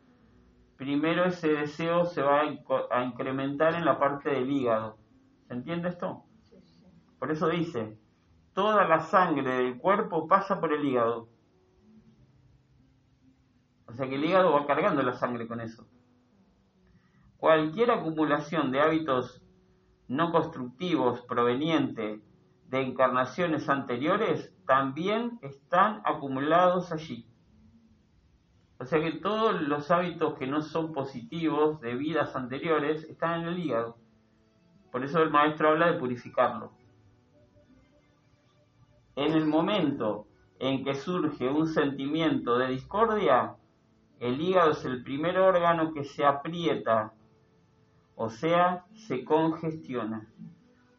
primero ese deseo se va a, incrementar en la parte del hígado. ¿Se entiende esto? Por eso dice, toda la sangre del cuerpo pasa por el hígado. O sea que el hígado va cargando la sangre con eso. Cualquier acumulación de hábitos no constructivos proveniente de encarnaciones anteriores también están acumulados allí. O sea que todos los hábitos que no son positivos de vidas anteriores están en el hígado. Por eso el maestro habla de purificarlo. En el momento en que surge un sentimiento de discordia, el hígado es el primer órgano que se aprieta, o sea, se congestiona.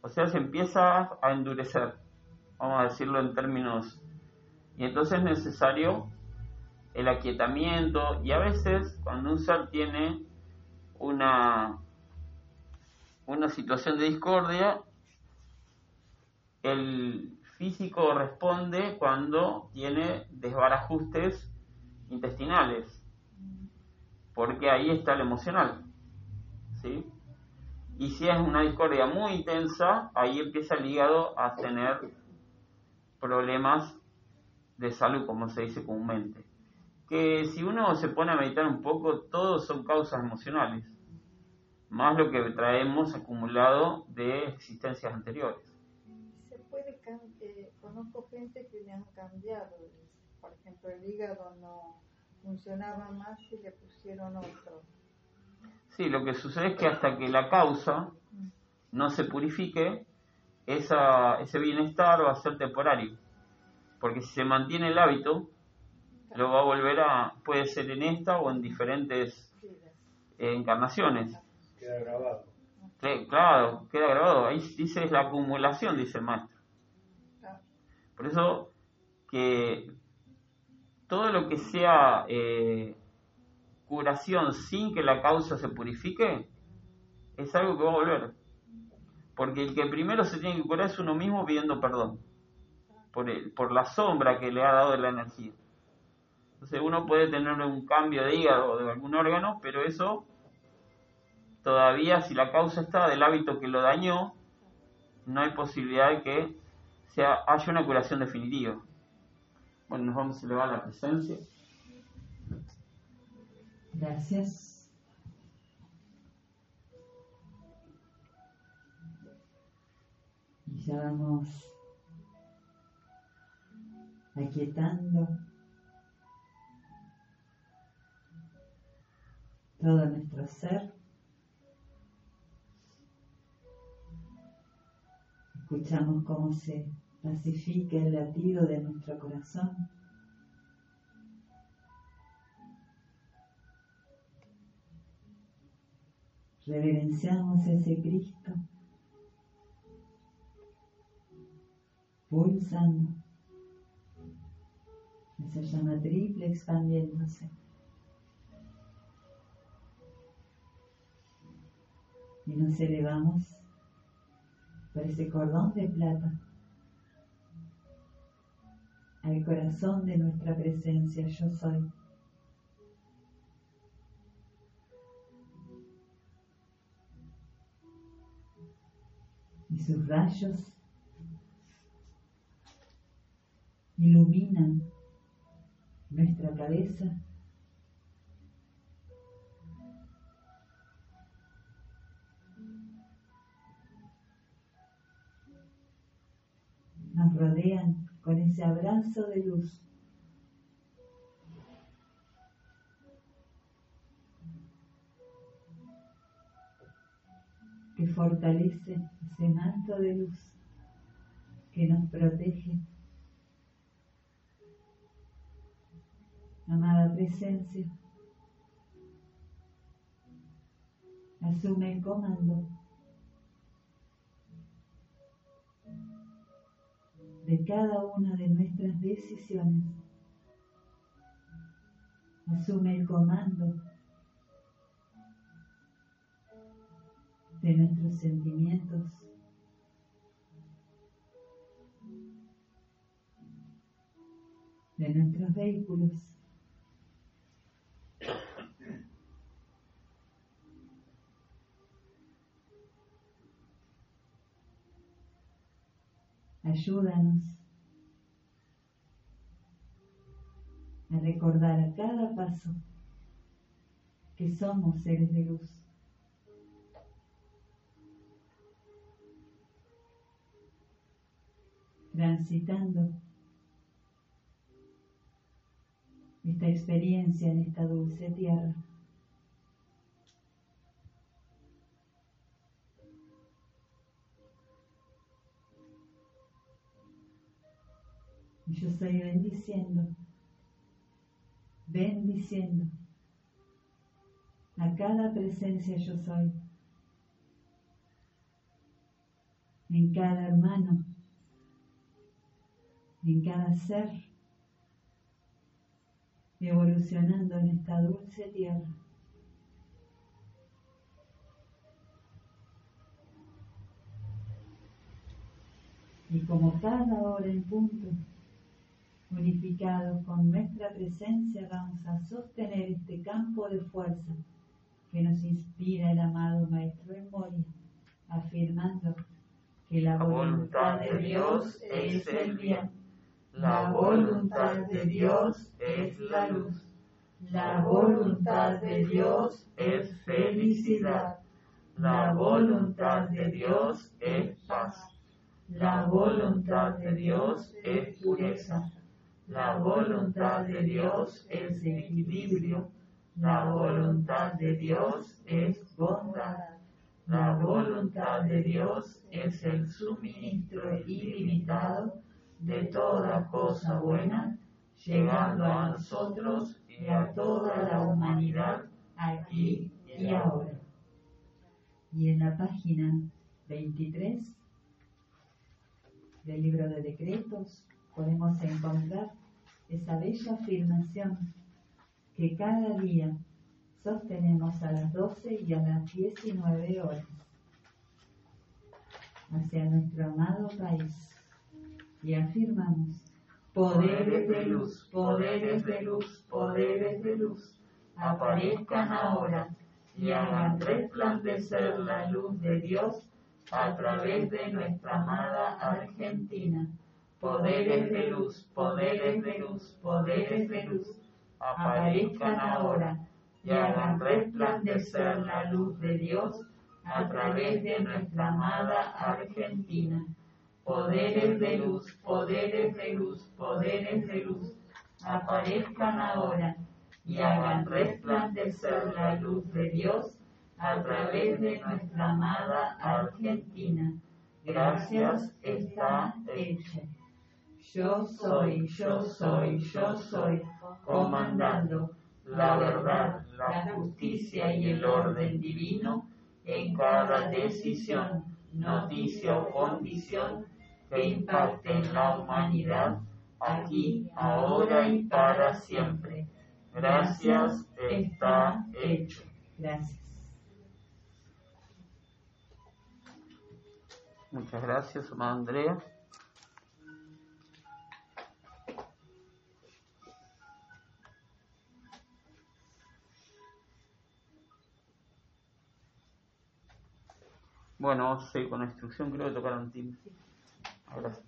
O sea, se empieza a endurecer, vamos a decirlo en términos. Y entonces es necesario el aquietamiento y a veces cuando un ser tiene una, una situación de discordia, el físico responde cuando tiene desbarajustes intestinales, porque ahí está el emocional. ¿Sí? Y si es una discordia muy intensa, ahí empieza el hígado a tener problemas de salud, como se dice comúnmente. Que si uno se pone a meditar un poco, todos son causas emocionales, más lo que traemos acumulado de existencias anteriores. Se puede eh, conozco gente que le han cambiado, por ejemplo, el hígado no funcionaba más y le pusieron otro Sí, lo que sucede es que hasta que la causa no se purifique, esa, ese bienestar va a ser temporario. Porque si se mantiene el hábito, lo va a volver a, puede ser en esta o en diferentes encarnaciones. Queda grabado. claro, queda grabado. Ahí dice es la acumulación, dice el maestro. Por eso que todo lo que sea eh, curación sin que la causa se purifique, es algo que va a volver. Porque el que primero se tiene que curar es uno mismo pidiendo perdón por, el, por la sombra que le ha dado de la energía. Entonces uno puede tener un cambio de hígado o de algún órgano, pero eso todavía si la causa está del hábito que lo dañó, no hay posibilidad de que sea, haya una curación definitiva. Bueno, nos vamos a elevar la presencia. Gracias. Y ya vamos aquietando todo nuestro ser. Escuchamos cómo se pacifica el latido de nuestro corazón. Reverenciamos ese Cristo pulsando, esa llama triple expandiéndose. Y nos elevamos por ese cordón de plata al corazón de nuestra presencia, yo soy. Y sus rayos iluminan nuestra cabeza. Nos rodean con ese abrazo de luz. que fortalece ese manto de luz que nos protege. Amada presencia, asume el comando de cada una de nuestras decisiones. Asume el comando de nuestros sentimientos. De nuestros vehículos. Ayúdanos a recordar a cada paso que somos seres de luz. transitando esta experiencia en esta dulce tierra. Y yo estoy bendiciendo, bendiciendo a cada presencia yo soy, en cada hermano en cada ser evolucionando en esta dulce tierra. Y como cada hora en punto, unificados con nuestra presencia, vamos a sostener este campo de fuerza que nos inspira el amado Maestro en Moria, afirmando que la voluntad de Dios es el bien, la voluntad de Dios es la luz, la voluntad de Dios es felicidad, la voluntad de Dios es paz. La voluntad de Dios es pureza. La voluntad de Dios es equilibrio. La voluntad de Dios es bondad. La voluntad de Dios es el suministro ilimitado de toda cosa buena, llegando a nosotros y a toda la humanidad aquí y ahora. Y en la página 23 del libro de decretos podemos encontrar esa bella afirmación que cada día sostenemos a las 12 y a las 19 horas hacia nuestro amado país y afirmamos poderes de luz, poderes de luz, poderes de luz, aparezcan ahora y hagan resplandecer la luz de Dios a través de nuestra amada Argentina. Poderes de luz, poderes de luz, poderes de luz, aparezcan ahora y hagan resplandecer la luz de Dios a través de nuestra amada Argentina. Poderes de luz, poderes de luz, poderes de luz, aparezcan ahora y hagan resplandecer la luz de Dios a través de nuestra amada Argentina. Gracias está hecho. Yo soy, yo soy, yo soy, comandando la verdad, la justicia y el orden divino en cada decisión, noticia o condición que impacte en la humanidad, aquí, ahora y para siempre. Gracias está hecho. Gracias. Muchas gracias, amada Andrea. Bueno, seguir con la instrucción, creo que tocaron timbre. Gracias.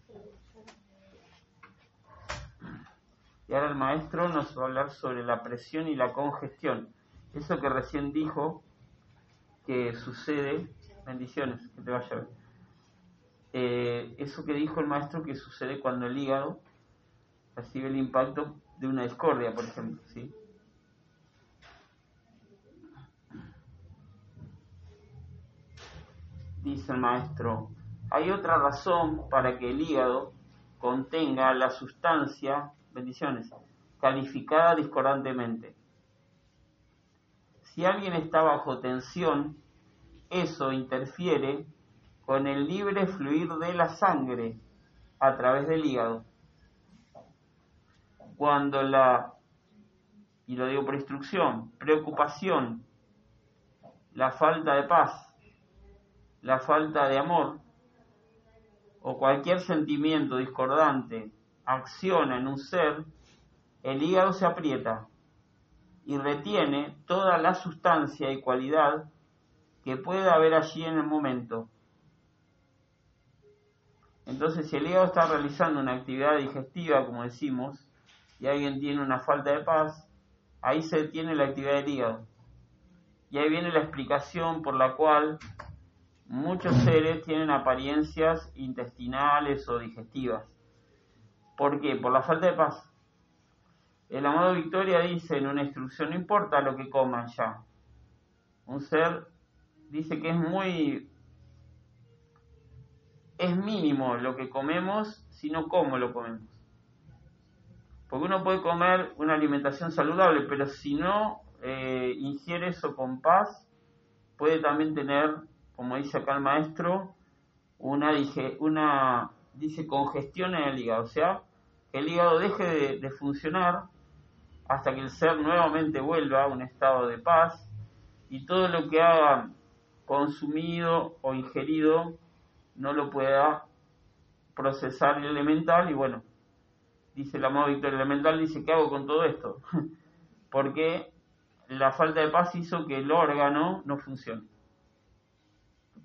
Y ahora el maestro nos va a hablar sobre la presión y la congestión. Eso que recién dijo que sucede, bendiciones, que te vaya bien. Eh, eso que dijo el maestro que sucede cuando el hígado recibe el impacto de una discordia, por ejemplo, ¿sí? Dice el maestro, hay otra razón para que el hígado contenga la sustancia, bendiciones, calificada discordantemente. Si alguien está bajo tensión, eso interfiere con el libre fluir de la sangre a través del hígado. Cuando la, y lo digo por instrucción, preocupación, la falta de paz, la falta de amor o cualquier sentimiento discordante acciona en un ser, el hígado se aprieta y retiene toda la sustancia y cualidad que pueda haber allí en el momento entonces, si el hígado está realizando una actividad digestiva, como decimos, y alguien tiene una falta de paz, ahí se detiene la actividad del hígado. Y ahí viene la explicación por la cual muchos seres tienen apariencias intestinales o digestivas. ¿Por qué? Por la falta de paz. El amado Victoria dice en una instrucción, no importa lo que coman ya. Un ser dice que es muy es mínimo lo que comemos, sino cómo lo comemos. Porque uno puede comer una alimentación saludable, pero si no eh, ingiere eso con paz, puede también tener, como dice acá el maestro, una, una dice congestión en el hígado, o sea, que el hígado deje de, de funcionar hasta que el ser nuevamente vuelva a un estado de paz y todo lo que haga consumido o ingerido no lo pueda procesar el elemental y bueno, dice el amado Víctor Elemental, dice, ¿qué hago con todo esto? Porque la falta de paz hizo que el órgano no funcione.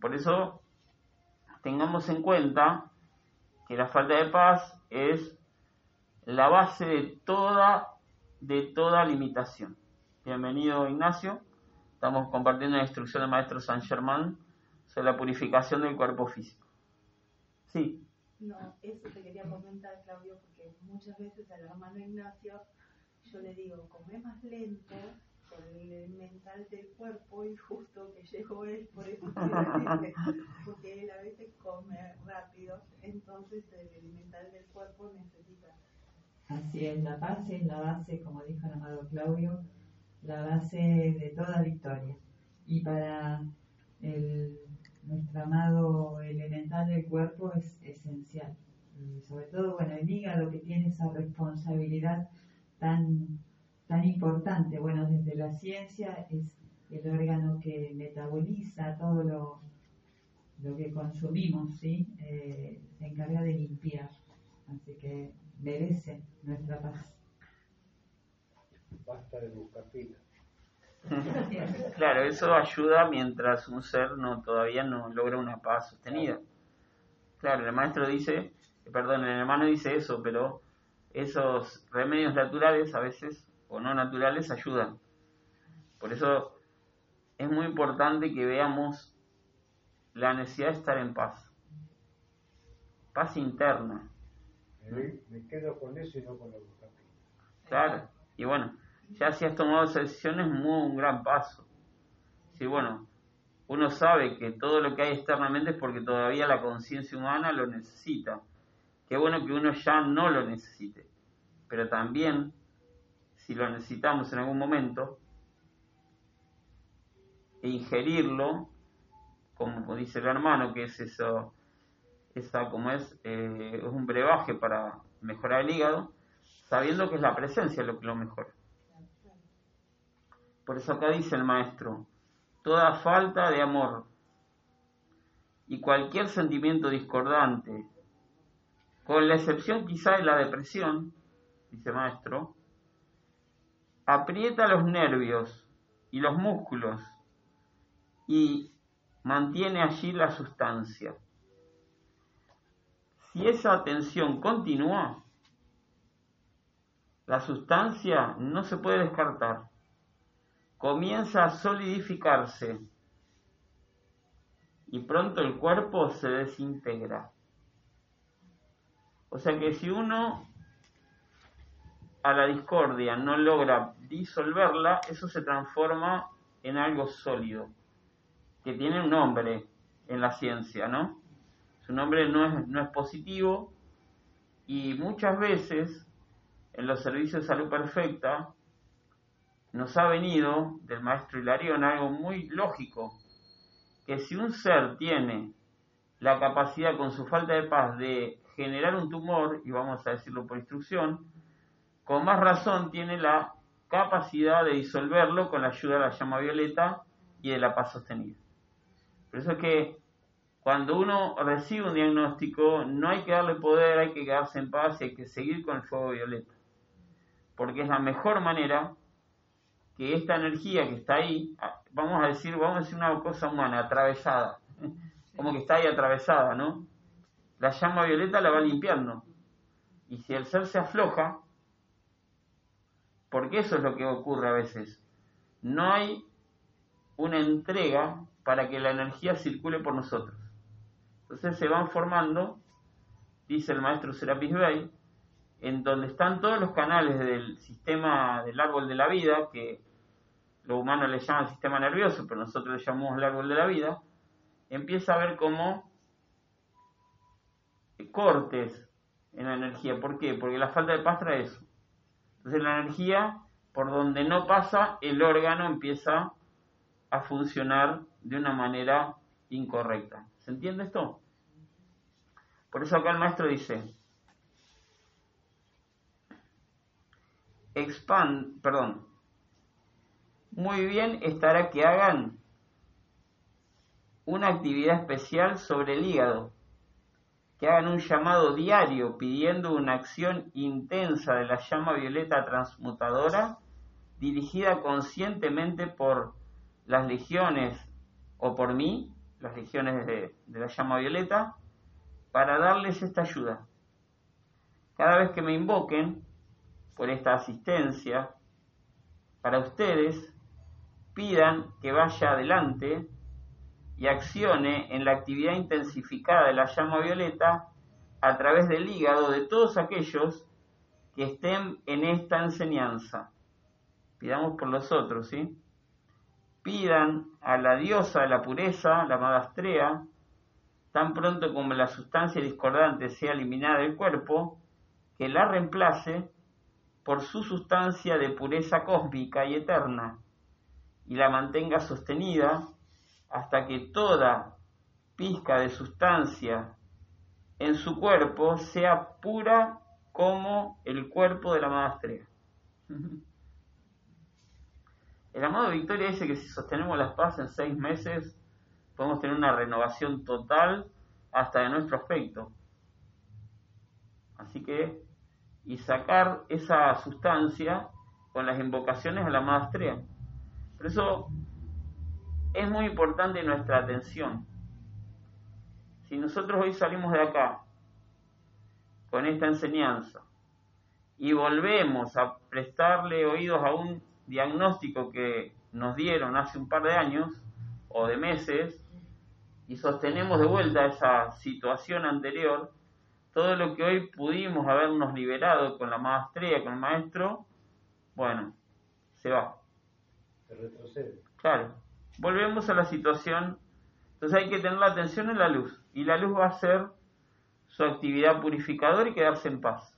Por eso tengamos en cuenta que la falta de paz es la base de toda, de toda limitación. Bienvenido Ignacio. Estamos compartiendo la instrucción del maestro San Germán sobre la purificación del cuerpo físico. Sí. No, eso te quería comentar, Claudio, porque muchas veces al hermano Ignacio yo le digo, come más lento el mental del cuerpo y justo que llegó él, por eso porque él a veces come rápido, entonces el mental del cuerpo necesita. Así es, la paz es la base, como dijo el amado Claudio, la base de toda victoria. Y para el, nuestro amado elemental del cuerpo es esencial. Y sobre todo, bueno, el hígado que tiene esa responsabilidad tan, tan importante. Bueno, desde la ciencia es el órgano que metaboliza todo lo, lo que consumimos, ¿sí? Eh, se encarga de limpiar. Así que merece nuestra paz. Basta de buscar claro, eso ayuda mientras un ser no todavía no logra una paz sostenida. Claro, el maestro dice, perdón, el hermano dice eso, pero esos remedios naturales a veces o no naturales ayudan. Por eso es muy importante que veamos la necesidad de estar en paz. Paz interna. Me, quedo con eso y no con la Claro, y bueno, ya si has tomado esa decisión es muy un gran paso. Sí, bueno, uno sabe que todo lo que hay externamente es porque todavía la conciencia humana lo necesita. Qué bueno que uno ya no lo necesite. Pero también, si lo necesitamos en algún momento, e ingerirlo, como dice el hermano, que es eso, esa como es, eh, es un brebaje para mejorar el hígado, sabiendo que es la presencia lo que lo mejora. Por eso acá dice el maestro, toda falta de amor y cualquier sentimiento discordante, con la excepción quizá de la depresión, dice maestro, aprieta los nervios y los músculos y mantiene allí la sustancia. Si esa tensión continúa, la sustancia no se puede descartar comienza a solidificarse y pronto el cuerpo se desintegra. O sea que si uno a la discordia no logra disolverla, eso se transforma en algo sólido, que tiene un nombre en la ciencia, ¿no? Su nombre no es, no es positivo y muchas veces en los servicios de salud perfecta nos ha venido del maestro Hilarión algo muy lógico, que si un ser tiene la capacidad con su falta de paz de generar un tumor, y vamos a decirlo por instrucción, con más razón tiene la capacidad de disolverlo con la ayuda de la llama violeta y de la paz sostenida. Por eso es que cuando uno recibe un diagnóstico, no hay que darle poder, hay que quedarse en paz y hay que seguir con el fuego violeta. Porque es la mejor manera que esta energía que está ahí, ah, vamos a decir, vamos a decir una cosa humana, atravesada, como que está ahí atravesada, ¿no? La llama violeta la va limpiando. Y si el ser se afloja, porque eso es lo que ocurre a veces, no hay una entrega para que la energía circule por nosotros. Entonces se van formando, dice el maestro Serapis Bey, en donde están todos los canales del sistema del árbol de la vida, que lo humano le llama sistema nervioso, pero nosotros le llamamos el árbol de la vida, empieza a ver como cortes en la energía. ¿Por qué? Porque la falta de paz trae Entonces la energía, por donde no pasa, el órgano empieza a funcionar de una manera incorrecta. ¿Se entiende esto? Por eso acá el maestro dice, expand, perdón, muy bien estará que hagan una actividad especial sobre el hígado, que hagan un llamado diario pidiendo una acción intensa de la llama violeta transmutadora dirigida conscientemente por las legiones o por mí, las legiones de, de la llama violeta, para darles esta ayuda. Cada vez que me invoquen por esta asistencia, para ustedes, pidan que vaya adelante y accione en la actividad intensificada de la llama violeta a través del hígado de todos aquellos que estén en esta enseñanza. Pidamos por los otros, ¿sí? Pidan a la diosa de la pureza, la Madastrea, tan pronto como la sustancia discordante sea eliminada del cuerpo, que la reemplace por su sustancia de pureza cósmica y eterna, y la mantenga sostenida hasta que toda pizca de sustancia en su cuerpo sea pura como el cuerpo de la Madre El amado Victoria dice que si sostenemos las paz en seis meses, podemos tener una renovación total hasta de nuestro aspecto. Así que, y sacar esa sustancia con las invocaciones a la maestría. Por eso es muy importante nuestra atención. Si nosotros hoy salimos de acá con esta enseñanza y volvemos a prestarle oídos a un diagnóstico que nos dieron hace un par de años o de meses y sostenemos de vuelta esa situación anterior, todo lo que hoy pudimos habernos liberado con la maestría, con el maestro, bueno, se va. Se retrocede. Claro volvemos a la situación. Entonces hay que tener la atención en la luz. Y la luz va a ser su actividad purificadora y quedarse en paz.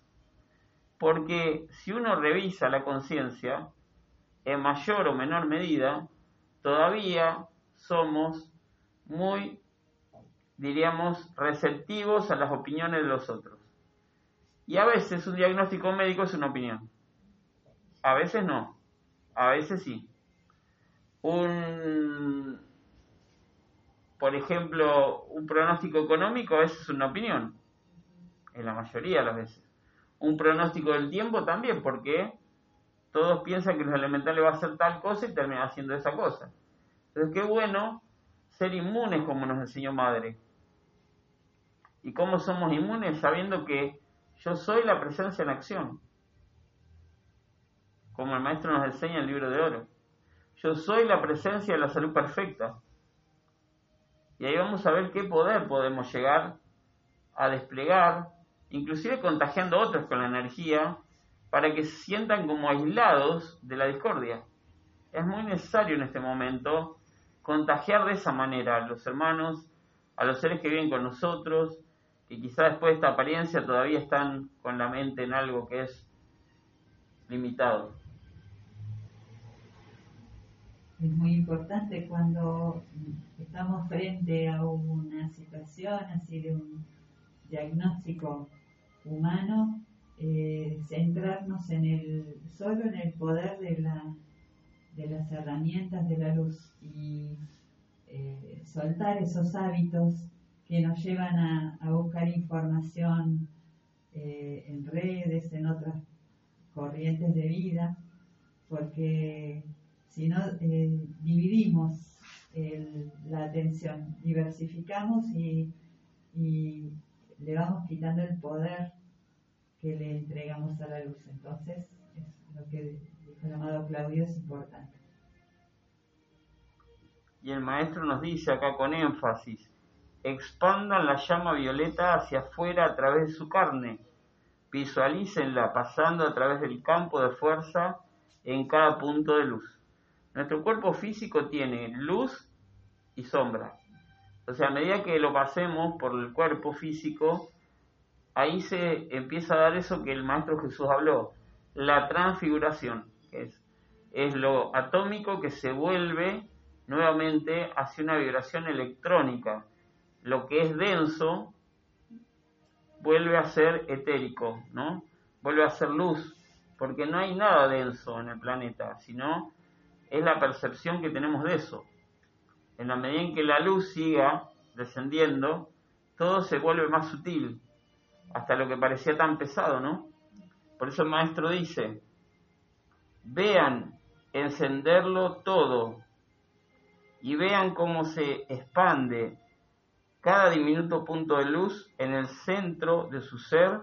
Porque si uno revisa la conciencia, en mayor o menor medida, todavía somos muy, diríamos, receptivos a las opiniones de los otros. Y a veces un diagnóstico médico es una opinión. A veces no. A veces sí un, por ejemplo, un pronóstico económico a veces es una opinión, en la mayoría de las veces. Un pronóstico del tiempo también, porque todos piensan que los elementales va a hacer tal cosa y termina haciendo esa cosa. Entonces, qué bueno ser inmunes como nos enseñó Madre. ¿Y cómo somos inmunes? Sabiendo que yo soy la presencia en acción. Como el maestro nos enseña en el libro de oro. Yo soy la presencia de la salud perfecta. Y ahí vamos a ver qué poder podemos llegar a desplegar, inclusive contagiando a otros con la energía, para que se sientan como aislados de la discordia. Es muy necesario en este momento contagiar de esa manera a los hermanos, a los seres que viven con nosotros, que quizá después de esta apariencia todavía están con la mente en algo que es limitado es muy importante cuando estamos frente a una situación así de un diagnóstico humano, eh, centrarnos en el, solo en el poder de, la, de las herramientas de la luz y eh, soltar esos hábitos que nos llevan a, buscar información eh, en redes, en otras corrientes de vida, porque si no eh, dividimos la atención, diversificamos y, le vamos quitando el poder que le entregamos a la luz. Entonces, es lo que dijo el amado Claudio es importante. Y el maestro nos dice acá con énfasis, expandan la llama violeta hacia afuera a través de su carne, visualícenla pasando a través del campo de fuerza en cada punto de luz. Nuestro cuerpo físico tiene luz y sombra. O sea, a medida que lo pasemos por el cuerpo físico, ahí se empieza a dar eso que el Maestro Jesús habló, la transfiguración, que es, es lo atómico que se vuelve nuevamente hacia una vibración electrónica. Lo que es denso vuelve a ser etérico, ¿no? Vuelve a ser luz. porque no hay nada denso en el planeta, sino es la percepción que tenemos de eso. En la medida en que la luz siga descendiendo, todo se vuelve más sutil, hasta lo que parecía tan pesado, ¿no? Por eso el maestro dice, vean encenderlo todo y vean cómo se expande cada diminuto punto de luz en el centro de su ser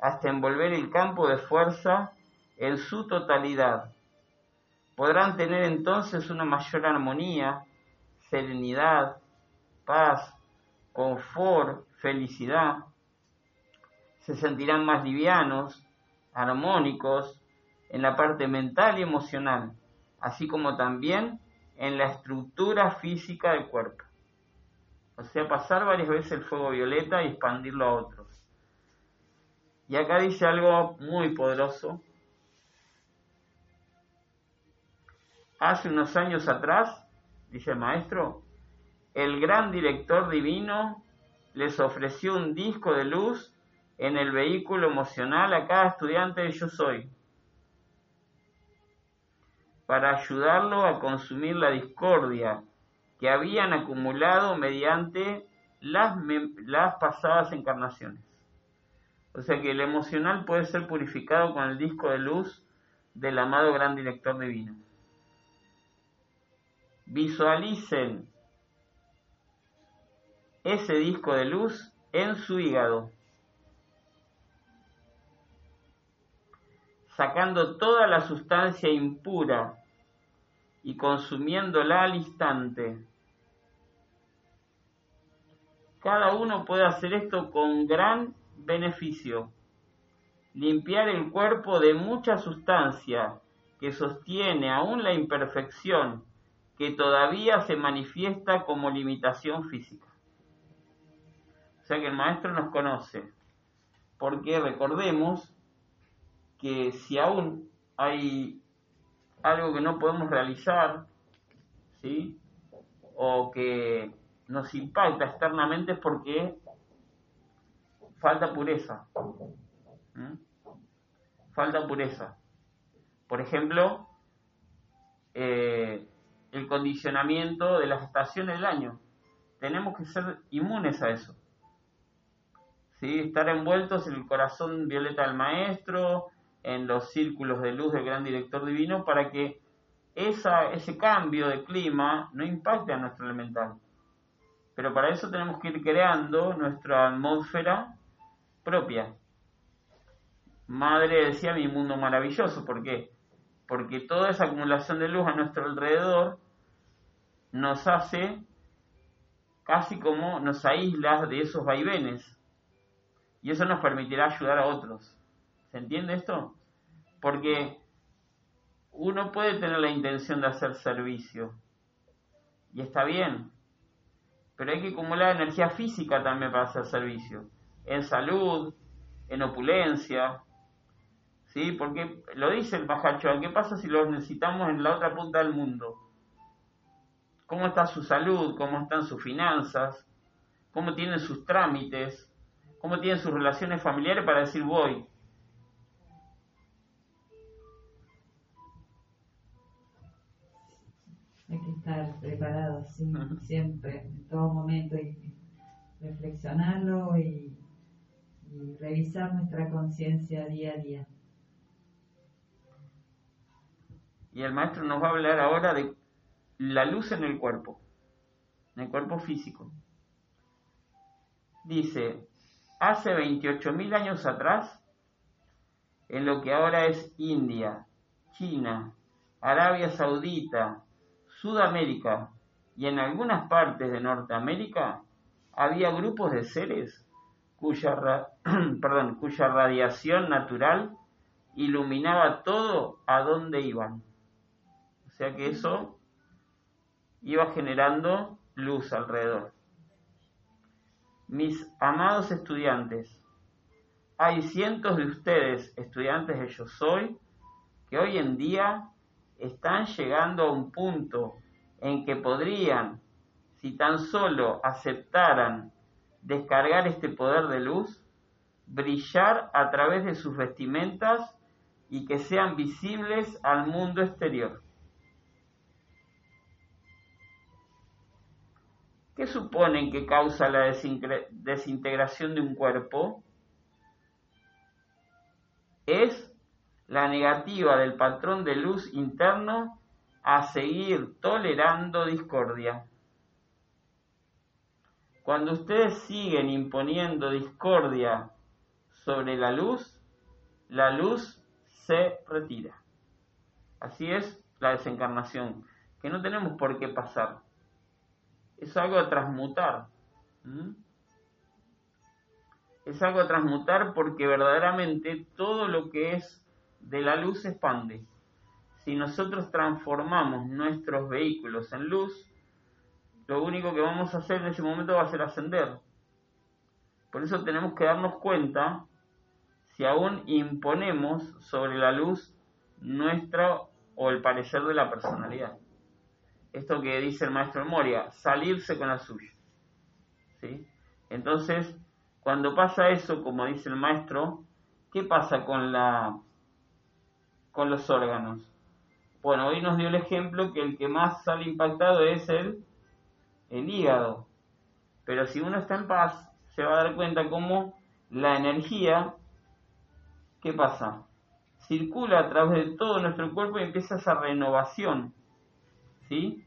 hasta envolver el campo de fuerza en su totalidad. Podrán tener entonces una mayor armonía, serenidad, paz, confort, felicidad. Se sentirán más livianos, armónicos en la parte mental y emocional, así como también en la estructura física del cuerpo. O sea, pasar varias veces el fuego violeta y expandirlo a otros. Y acá dice algo muy poderoso. Hace unos años atrás, dice el maestro, el gran director divino les ofreció un disco de luz en el vehículo emocional a cada estudiante de Yo Soy, para ayudarlo a consumir la discordia que habían acumulado mediante las, las pasadas encarnaciones. O sea que el emocional puede ser purificado con el disco de luz del amado gran director divino. Visualicen ese disco de luz en su hígado, sacando toda la sustancia impura y consumiéndola al instante. Cada uno puede hacer esto con gran beneficio. Limpiar el cuerpo de mucha sustancia que sostiene aún la imperfección que todavía se manifiesta como limitación física. O sea que el maestro nos conoce, porque recordemos que si aún hay algo que no podemos realizar, ¿sí? O que nos impacta externamente es porque falta pureza. Falta pureza. Por ejemplo, eh, el condicionamiento de las estaciones del año. Tenemos que ser inmunes a eso. ¿Sí? Estar envueltos en el corazón violeta del maestro, en los círculos de luz del gran director divino, para que esa, ese cambio de clima no impacte a nuestro elemental. Pero para eso tenemos que ir creando nuestra atmósfera propia. Madre decía mi mundo maravilloso, ¿por qué? Porque toda esa acumulación de luz a nuestro alrededor nos hace casi como nos aísla de esos vaivenes. Y eso nos permitirá ayudar a otros. ¿Se entiende esto? Porque uno puede tener la intención de hacer servicio. Y está bien. Pero hay que acumular energía física también para hacer servicio en salud, en opulencia, ¿sí? Porque lo dice el Bajacho, ¿qué pasa si los necesitamos en la otra punta del mundo? ¿Cómo está su salud? ¿Cómo están sus finanzas? ¿Cómo tienen sus trámites? ¿Cómo tienen sus relaciones familiares para decir voy? Hay que estar preparados siempre, en todo momento, y reflexionarlo y y revisar nuestra conciencia día a día. Y el maestro nos va a hablar ahora de la luz en el cuerpo, en el cuerpo físico. Dice, hace 28.000 años atrás, en lo que ahora es India, China, Arabia Saudita, Sudamérica y en algunas partes de Norteamérica, había grupos de seres cuya, perdón, cuya radiación natural iluminaba todo a donde iban. Sea que eso iba generando luz alrededor. Mis amados estudiantes, hay cientos de ustedes, estudiantes de Yo Soy, que hoy en día están llegando a un punto en que podrían, si tan solo aceptaran descargar este poder de luz, brillar a través de sus vestimentas y que sean visibles al mundo exterior. ¿Qué suponen que causa la desintegración de un cuerpo? Es la negativa del patrón de luz interno a seguir tolerando discordia. Cuando ustedes siguen imponiendo discordia sobre la luz, la luz se retira. Así es la desencarnación, que no tenemos por qué pasar. Es algo a transmutar. Es algo a transmutar porque verdaderamente todo lo que es de la luz se expande. Si nosotros transformamos nuestros vehículos en luz, lo único que vamos a hacer en ese momento va a ser ascender. Por eso tenemos que darnos cuenta si aún imponemos sobre la luz nuestra o el parecer de la personalidad. Esto que dice el maestro Moria, salirse con la suya. ¿Sí? Entonces, cuando pasa eso, como dice el maestro, ¿qué pasa con la con los órganos? Bueno, hoy nos dio el ejemplo que el que más sale impactado es el el hígado. Pero si uno está en paz, se va a dar cuenta cómo la energía, ¿qué pasa? Circula a través de todo nuestro cuerpo y empieza esa renovación. ¿Sí?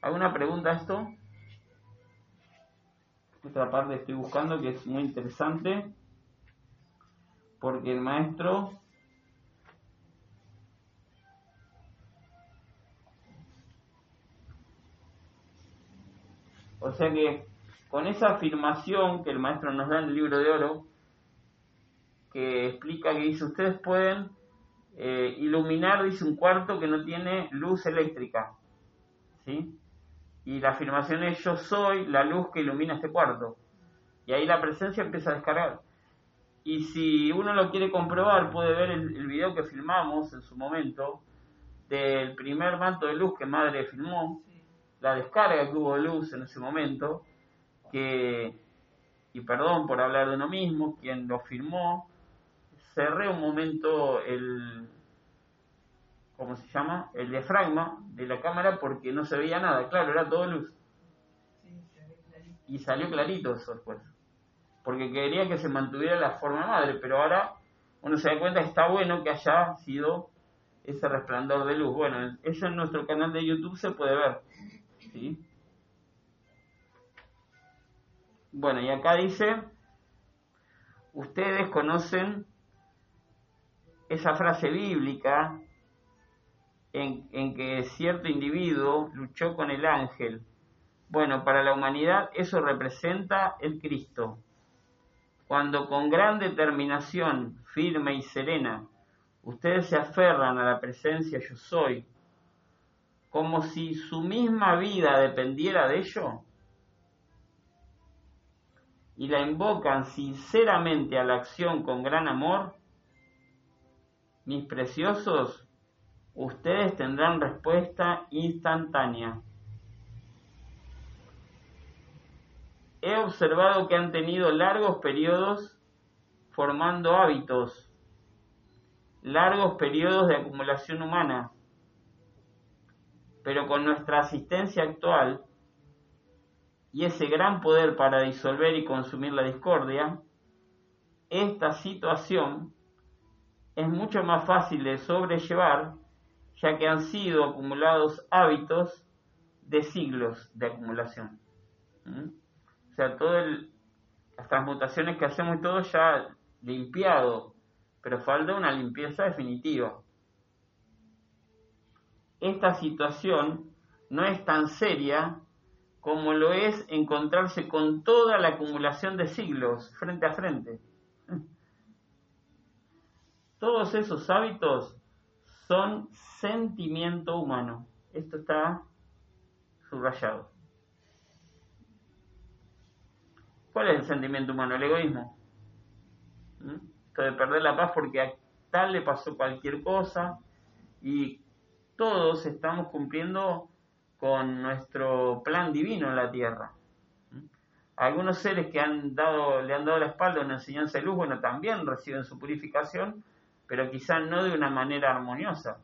¿Alguna pregunta a esto? Esta parte estoy buscando que es muy interesante porque el maestro O sea que con esa afirmación que el maestro nos da en el libro de oro, que explica que dice, ustedes pueden eh, iluminar, dice, un cuarto que no tiene luz eléctrica. ¿Sí? Y la afirmación es, yo soy la luz que ilumina este cuarto. Y ahí la presencia empieza a descargar. Y si uno lo quiere comprobar, puede ver el, video que filmamos en su momento del primer manto de luz que Madre filmó, la descarga que hubo de luz en ese momento, que, y perdón por hablar de uno mismo, quien lo firmó, cerré un momento el, ¿cómo se llama? El diafragma de la cámara porque no se veía nada, claro, era todo luz. Y salió clarito eso después. Porque quería que se mantuviera la forma madre, pero ahora uno se da cuenta que está bueno que haya sido ese resplandor de luz. Bueno, eso en nuestro canal de YouTube se puede ver. Bueno, y acá dice, ustedes conocen esa frase bíblica en, en, que cierto individuo luchó con el ángel. Bueno, para la humanidad eso representa el Cristo. Cuando con gran determinación, firme y serena, ustedes se aferran a la presencia yo soy, como si su misma vida dependiera de ello, y la invocan sinceramente a la acción con gran amor, mis preciosos, ustedes tendrán respuesta instantánea. He observado que han tenido largos periodos formando hábitos, largos periodos de acumulación humana pero con nuestra asistencia actual y ese gran poder para disolver y consumir la discordia, esta situación es mucho más fácil de sobrellevar ya que han sido acumulados hábitos de siglos de acumulación. ¿Mm? O sea, todas las transmutaciones que hacemos y todo ya limpiado, pero falta una limpieza definitiva esta situación no es tan seria como lo es encontrarse con toda la acumulación de siglos frente a frente. Todos esos hábitos son sentimiento humano. Esto está subrayado. ¿Cuál es el sentimiento humano? El egoísmo. ¿Mm? Esto de perder la paz porque a tal le pasó cualquier cosa y todos estamos cumpliendo con nuestro plan divino en la tierra. Algunos seres que han dado, le han dado la espalda a una enseñanza de luz, bueno, también reciben su purificación, pero quizá no de una manera armoniosa.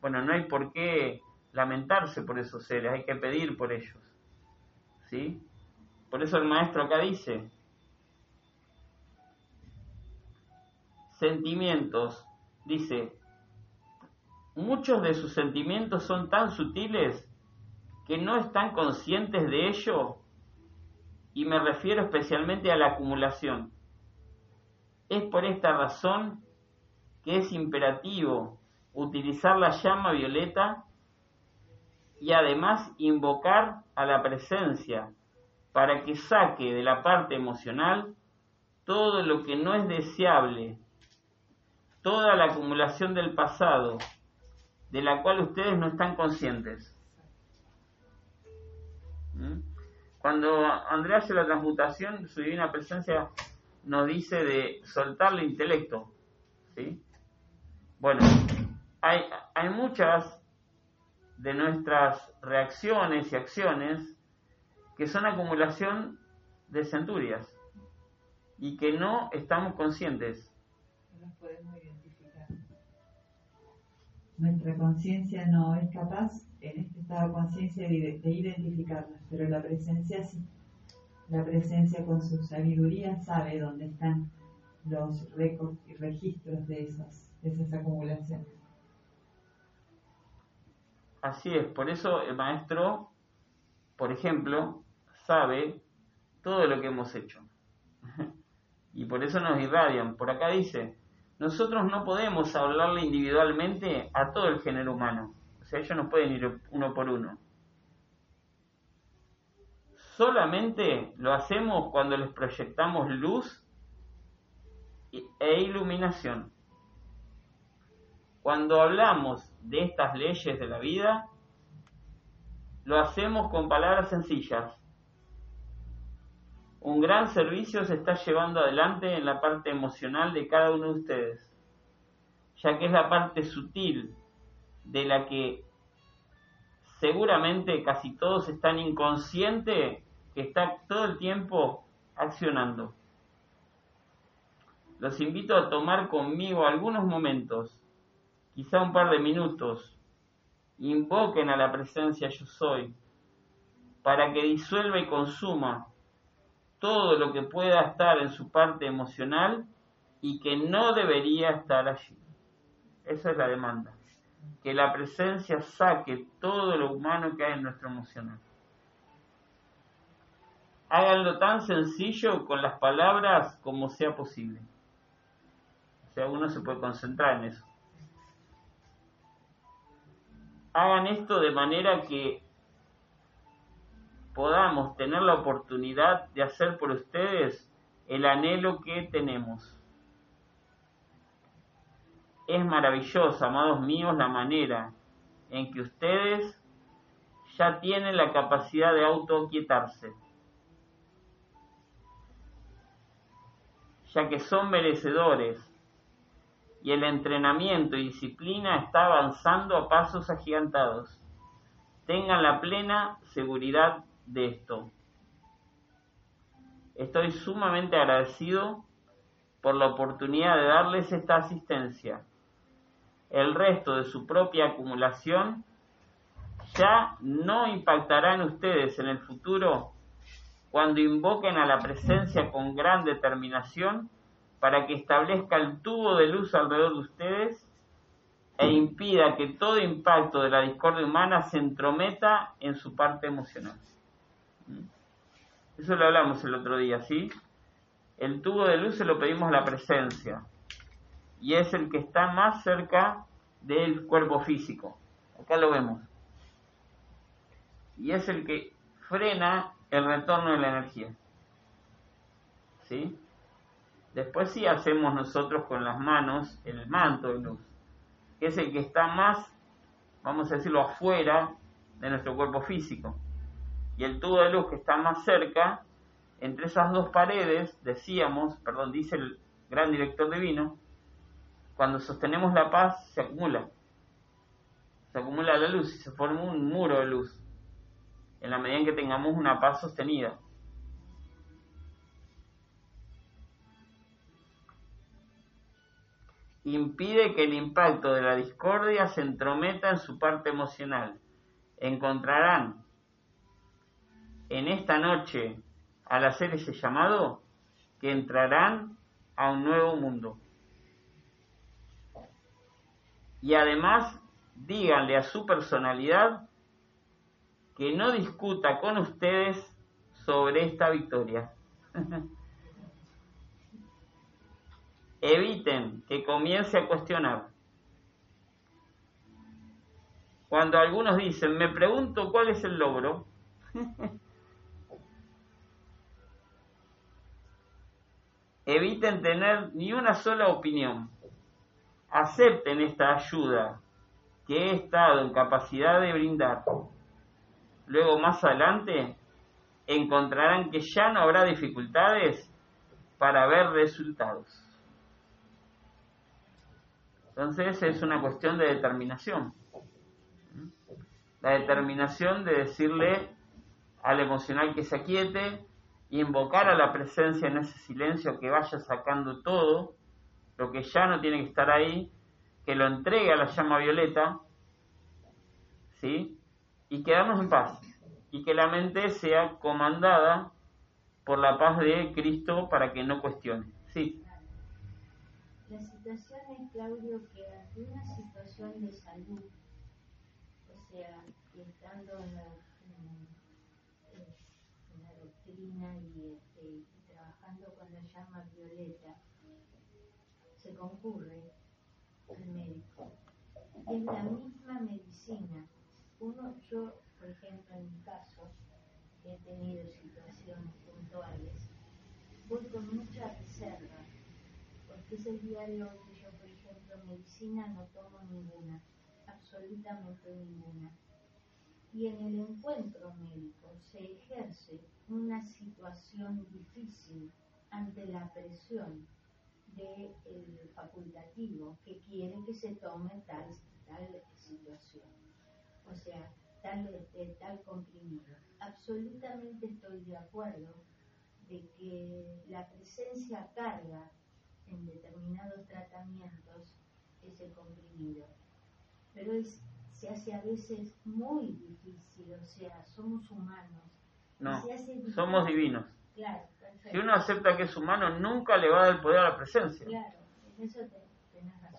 Bueno, no hay por qué lamentarse por esos seres, hay que pedir por ellos. ¿Sí? Por eso el maestro acá dice, sentimientos, dice, muchos de sus sentimientos son tan sutiles que no están conscientes de ello, y me refiero especialmente a la acumulación. Es por esta razón que es imperativo utilizar la llama violeta y además invocar a la presencia para que saque de la parte emocional todo lo que no es deseable, toda la acumulación del pasado, de la cual ustedes no están conscientes. ¿Mm? Cuando Andrea hace la transmutación, su divina presencia nos dice de soltar el intelecto. ¿sí? Bueno, hay, hay muchas de nuestras reacciones y acciones que son acumulación de centurias y que no estamos conscientes. No podemos identificar. Nuestra conciencia no es capaz en este estado de conciencia de, de identificarlas, pero la presencia sí. La presencia con su sabiduría sabe dónde están los récords y registros de esas, esas acumulaciones. Así es, por eso el maestro, por ejemplo, sabe todo lo que hemos hecho. y por eso nos irradian. Por acá dice, nosotros no podemos hablarle individualmente a todo el género humano. O sea, ellos no pueden ir uno por uno. Solamente lo hacemos cuando les proyectamos luz e iluminación. Cuando hablamos de estas leyes de la vida, lo hacemos con palabras sencillas. Un gran servicio se está llevando adelante en la parte emocional de cada uno de ustedes, ya que es la parte sutil de la que seguramente casi todos están inconscientes que está todo el tiempo accionando. Los invito a tomar conmigo algunos momentos quizá un par de minutos, invoquen a la presencia yo soy, para que disuelva y consuma todo lo que pueda estar en su parte emocional y que no debería estar allí. Esa es la demanda. Que la presencia saque todo lo humano que hay en nuestro emocional. Háganlo tan sencillo con las palabras como sea posible. O sea, uno se puede concentrar en eso hagan esto de manera que podamos tener la oportunidad de hacer por ustedes el anhelo que tenemos. Es maravillosa, amados míos, la manera en que ustedes ya tienen la capacidad de autoquietarse, ya que son merecedores y el entrenamiento y disciplina está avanzando a pasos agigantados. Tengan la plena seguridad de esto. Estoy sumamente agradecido por la oportunidad de darles esta asistencia. El resto de su propia acumulación ya no impactará en ustedes en el futuro cuando invoquen a la presencia con gran determinación para que establezca el tubo de luz alrededor de ustedes e impida que todo impacto de la discordia humana se entrometa en su parte emocional. Eso lo hablamos el otro día, ¿sí? El tubo de luz se lo pedimos a la presencia y es el que está más cerca del cuerpo físico. Acá lo vemos. Y es el que frena el retorno de la energía. ¿Sí? Después sí hacemos nosotros con las manos el manto de luz, que es el que está más, vamos a decirlo, afuera de nuestro cuerpo físico. Y el tubo de luz que está más cerca, entre esas dos paredes, decíamos, perdón, dice el gran director divino, cuando sostenemos la paz se acumula. Se acumula la luz y se forma un muro de luz, en la medida en que tengamos una paz sostenida. Impide que el impacto de la discordia se entrometa en su parte emocional. Encontrarán en esta noche, al hacer ese llamado, que entrarán a un nuevo mundo. Y además, díganle a su personalidad que no discuta con ustedes sobre esta victoria. Eviten que comience a cuestionar. Cuando algunos dicen, me pregunto cuál es el logro, eviten tener ni una sola opinión. Acepten esta ayuda que he estado en capacidad de brindar. Luego más adelante encontrarán que ya no habrá dificultades para ver resultados. Entonces es una cuestión de determinación. La determinación de decirle al emocional que se aquiete, invocar a la presencia en ese silencio que vaya sacando todo, lo que ya no tiene que estar ahí, que lo entregue a la llama violeta, ¿sí? Y quedarnos en paz. Y que la mente sea comandada por la paz de Cristo para que no cuestione. Sí. La situación es, Claudio, que ante una situación de salud, o sea, estando en la y, este, trabajando con la llama violeta, se concurre al médico. Es la misma medicina. Uno, yo, por ejemplo, en mi caso, he tenido situaciones puntuales, voy con mucha reserva, es el día de hoy yo, por ejemplo, medicina no tomo ninguna, absolutamente ninguna. Y en el encuentro médico se ejerce una situación difícil ante la presión del facultativo que quiere que se tome tal, tal situación, o sea, tal, tal comprimido. Absolutamente estoy de acuerdo de que la presencia carga en determinados tratamientos ese comprimido, pero es, se hace a veces muy difícil, o sea, somos humanos. No, somos divinos. si uno acepta que es humano, nunca le va a dar el poder a la presencia.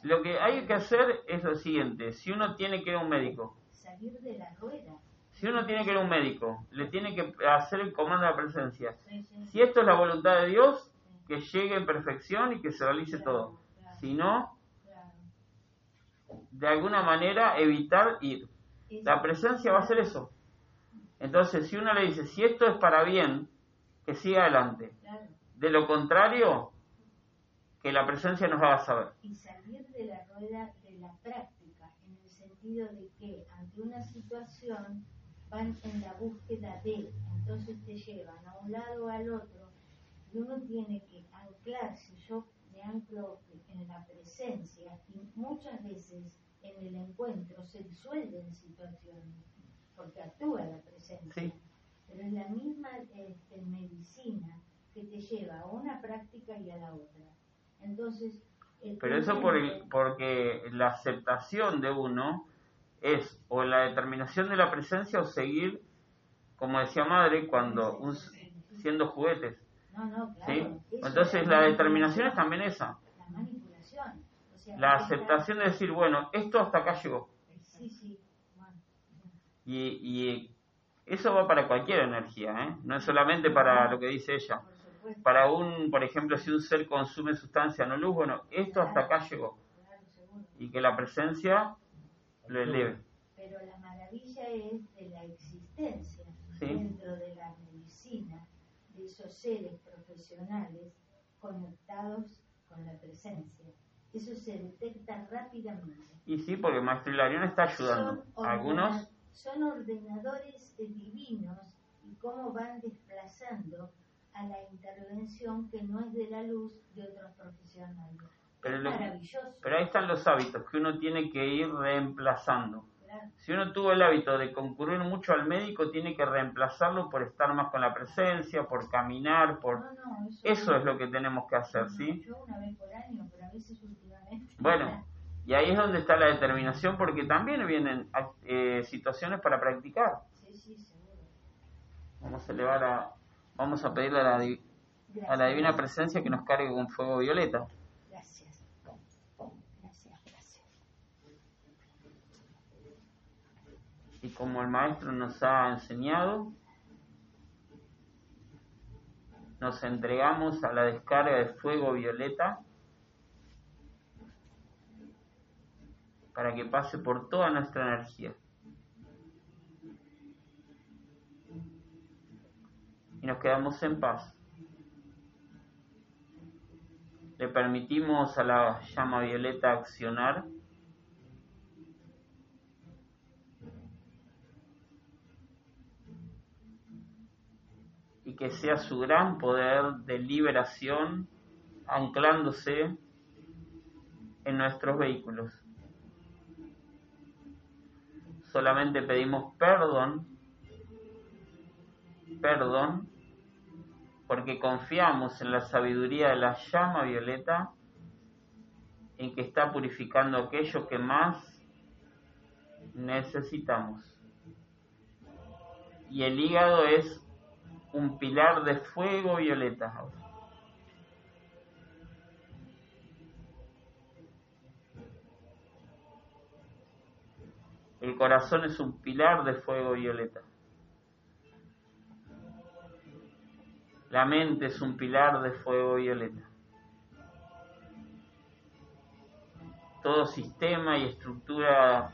Lo que hay que hacer es lo siguiente, si uno tiene que ir a un médico, Si uno tiene que ir a un médico, le tiene que hacer el comando de la presencia. Si esto es la voluntad de Dios, que llegue en perfección y que se realice todo. Si no, de alguna manera evitar ir. La presencia va a hacer eso. Entonces, si uno le dice, si esto es para bien, que siga adelante. De lo contrario, que la presencia nos va a saber. Y salir de la rueda de la práctica, en el sentido de que ante una situación van en la búsqueda de, entonces te llevan a un lado o al otro, y uno tiene que anclarse, yo me anclo en la presencia, y muchas veces en el encuentro se disuelven situaciones porque actúa la presencia. Pero es la misma este, medicina que te lleva a una práctica y a la otra. Entonces, pero eso por el, porque la aceptación de uno es o la determinación de la presencia o seguir, como decía madre, cuando un, siendo juguetes. No, no, claro. Entonces la determinación es también esa. La manipulación. la aceptación de decir, bueno, esto hasta acá llegó. Sí, sí. Y, eso va para cualquier energía, ¿eh? no es solamente para lo que dice ella. Para un, por ejemplo, si un ser consume sustancia no luz, bueno, esto hasta acá llegó. Y que la presencia lo eleve. Pero la maravilla es de la existencia dentro de la medicina esos seres profesionales conectados con la presencia. Eso se detecta rápidamente. Y sí, porque Maestro Hilarión está ayudando. Algunos son ordenadores divinos y cómo van desplazando a la intervención que no es de la luz de otros profesionales. Pero, maravilloso. pero ahí están los hábitos que uno tiene que ir reemplazando. Si uno tuvo el hábito de concurrir mucho al médico, tiene que reemplazarlo por estar más con la presencia, por caminar, por... No, no, eso, Eso es lo que tenemos que hacer, ¿sí? Yo una vez por año, pero a veces últimamente. Bueno, y ahí es donde está la determinación, porque también vienen eh, situaciones para practicar. Sí, sí, seguro. Vamos a elevar a... Vamos a pedirle a la, a la divina presencia que nos cargue con fuego violeta. Gracias. Gracias, gracias. Y como el maestro nos ha enseñado, nos entregamos a la descarga de fuego violeta para que pase por toda nuestra energía. Y nos quedamos en paz. Le permitimos a la llama violeta accionar que sea su gran poder de liberación anclándose en nuestros vehículos. Solamente pedimos perdón, perdón, porque confiamos en la sabiduría de la llama violeta, en que está purificando aquello que más necesitamos. Y el hígado es un pilar de fuego violeta. El corazón es un pilar de fuego violeta. La mente es un pilar de fuego violeta. Todo sistema y estructura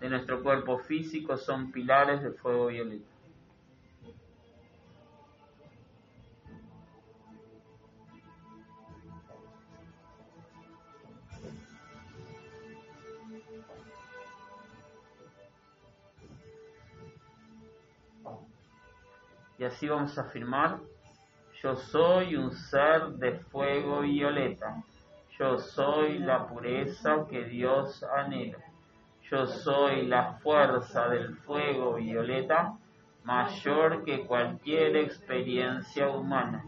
de nuestro cuerpo físico son pilares de fuego violeta. Y así vamos a afirmar, yo soy un ser de fuego violeta, yo soy la pureza que Dios anhela, yo soy la fuerza del fuego violeta mayor que cualquier experiencia humana,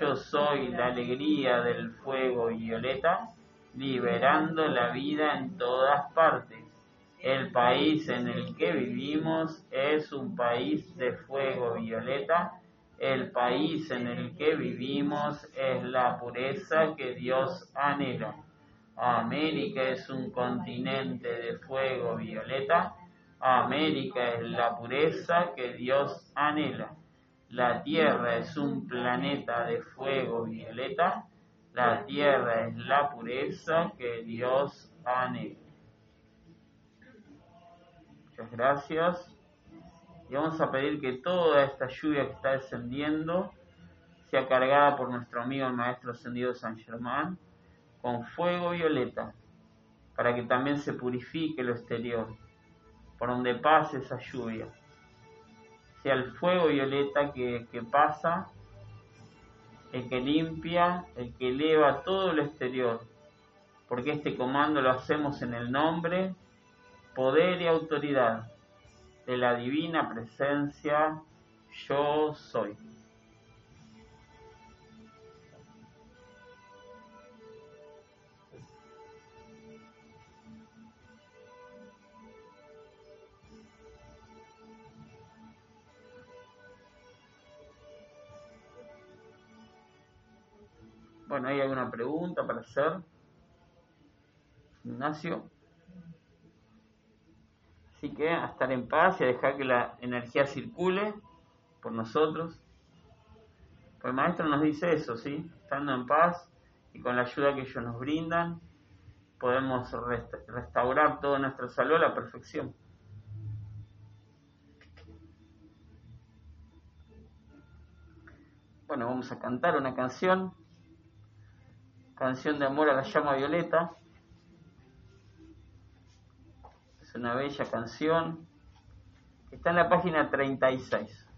yo soy la alegría del fuego violeta liberando la vida en todas partes. El país en el que vivimos es un país de fuego violeta. El país en el que vivimos es la pureza que Dios anhela. América es un continente de fuego violeta. América es la pureza que Dios anhela. La Tierra es un planeta de fuego violeta. La Tierra es la pureza que Dios anhela. Gracias. Y vamos a pedir que toda esta lluvia que está descendiendo sea cargada por nuestro amigo el Maestro Ascendido San Germán con fuego violeta, para que también se purifique lo exterior, por donde pase esa lluvia. Sea el fuego violeta que, que pasa, el que limpia, el que eleva todo lo exterior, porque este comando lo hacemos en el nombre poder y autoridad de la divina presencia yo soy. Bueno, ¿hay alguna pregunta para hacer? Ignacio. Así que a estar en paz y a dejar que la energía circule por nosotros. Pues el maestro nos dice eso, ¿sí? Estando en paz y con la ayuda que ellos nos brindan, podemos resta restaurar toda nuestra salud a la perfección. Bueno, vamos a cantar una canción, canción de amor a la llama violeta. Una bella canción. Está en la página 36.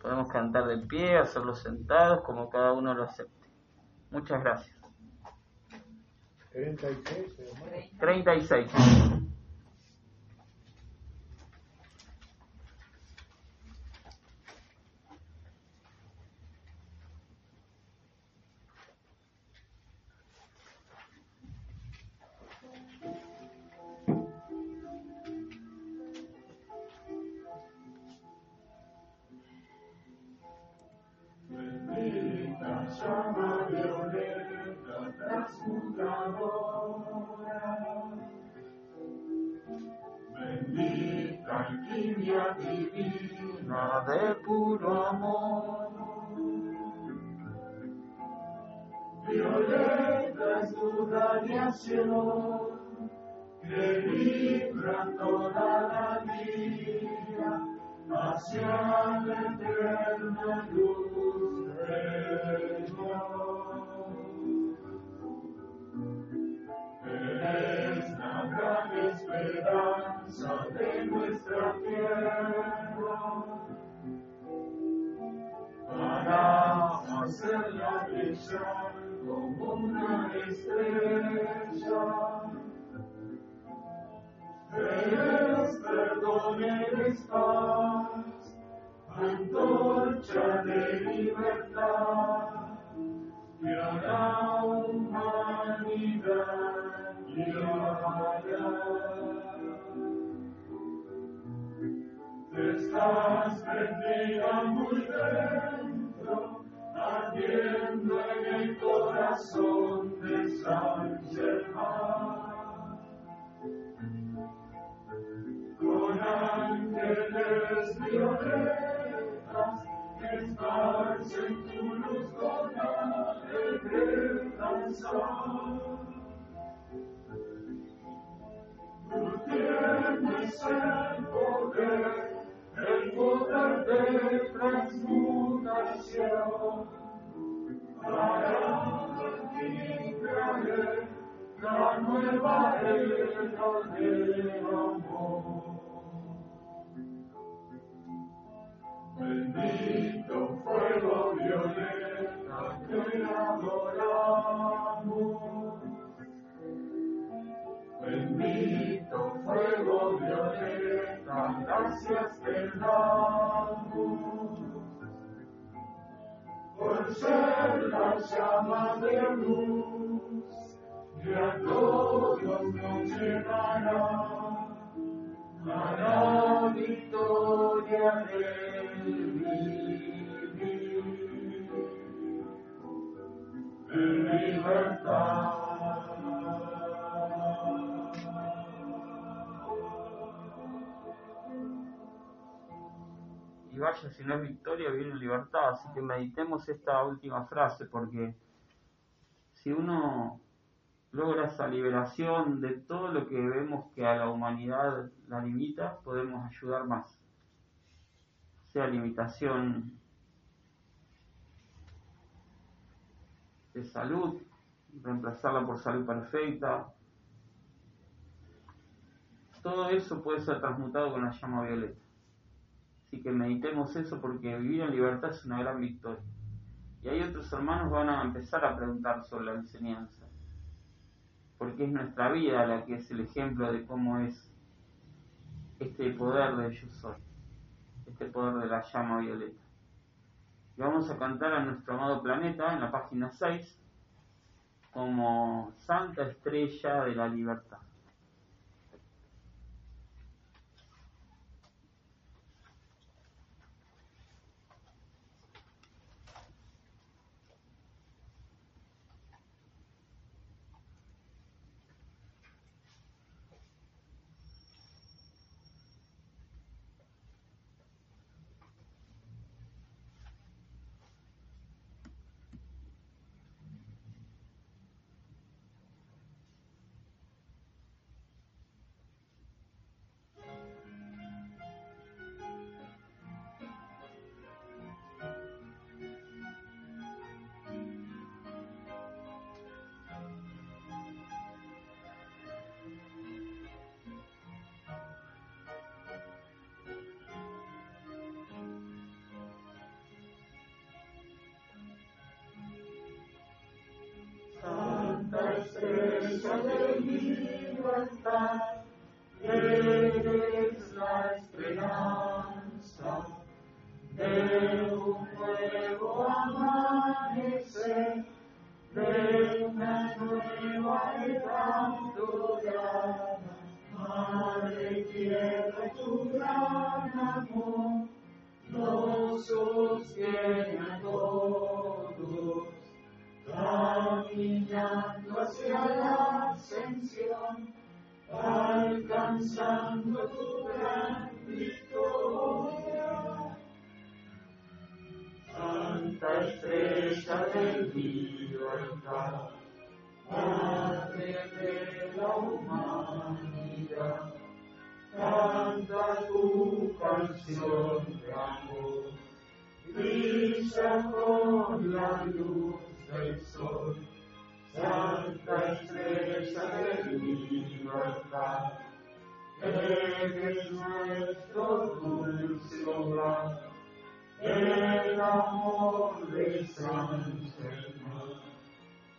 Podemos cantar de pie, hacerlo sentados, como cada uno lo acepte. Muchas gracias. 36, 36. Que libra toda la vida hacia la eterna luz del Señor. Para hacerla brillar como una estrella. Eres perdón, eres paz, antorcha de libertad, que a la humanidad guiará. Estás prendida muy dentro, ardiendo en el corazón de San Germán. Con ángeles violetas, esparcen tu luz con alegre danzar. Tú tienes el poder, el poder de transmutación, la nueva era del amor. Bendito fuego violeta que adoramos. Bendito fuego violeta, gracias te damos. Ser la llama de luz que a todos nos llevará a la victoria del vivir. En libertad. Vaya si no es victoria, viene libertad. Así que meditemos esta última frase, porque si uno logra esa liberación de todo lo que vemos que a la humanidad la limita, podemos ayudar más. Sea limitación de salud, reemplazarla por salud perfecta. Todo eso puede ser transmutado con la llama violeta. Así que meditemos eso porque vivir en libertad es una gran victoria. Y hay otros hermanos van a empezar a preguntar sobre la enseñanza. Porque es nuestra vida la que es el ejemplo de cómo es este poder de yo soy. Este poder de la llama violeta. Y vamos a cantar a nuestro amado planeta en la página 6 como Santa Estrella de la libertad, sostiene a todos, caminando hacia la ascensión, alcanzando tu gran victoria. Santa estrella de libertad, Madre de la humanidad, canta tu canción de amor, brilla con la luz del sol, Santa estrella de libertad, eres nuestro dulce hogar, el amor de San Germán,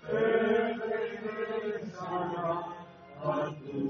te a tu.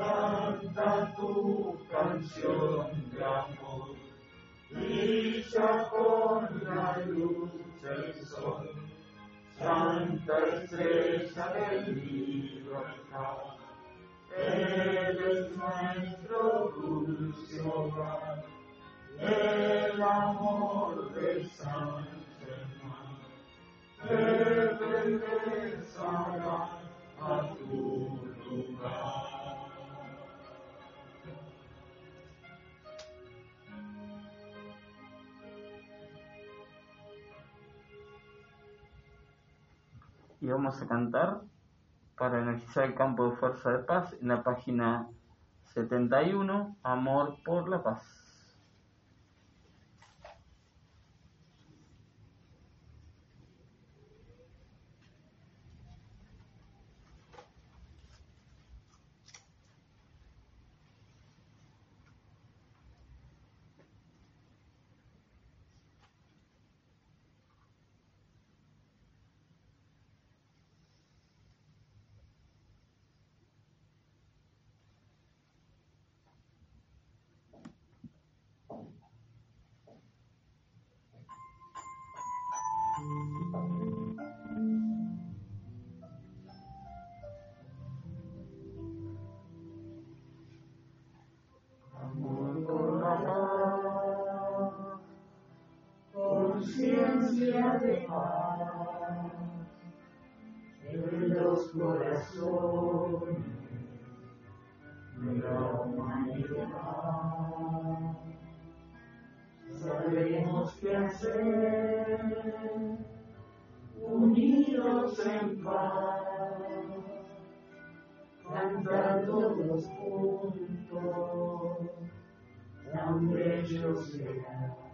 canta tu canción de amor, brilla con la luz del sol, Santa estrella de libertad, eres nuestro dulce hogar, el amor de San Germán, te regresará a tu lugar. Y vamos a cantar para energizar el campo de fuerza de paz en la página 71, Amor por la Paz. En los corazones de la humanidad. Sabemos qué hacer, unidos en paz cantar todos juntos, tan bello será.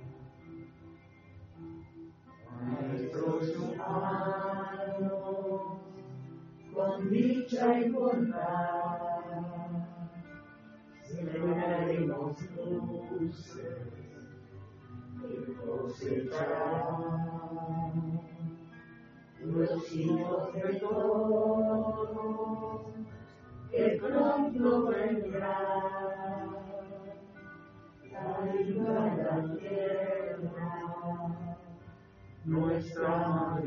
Maestros humanos, con dicha y bondad, celebraremos luces que cosecharán los nuestra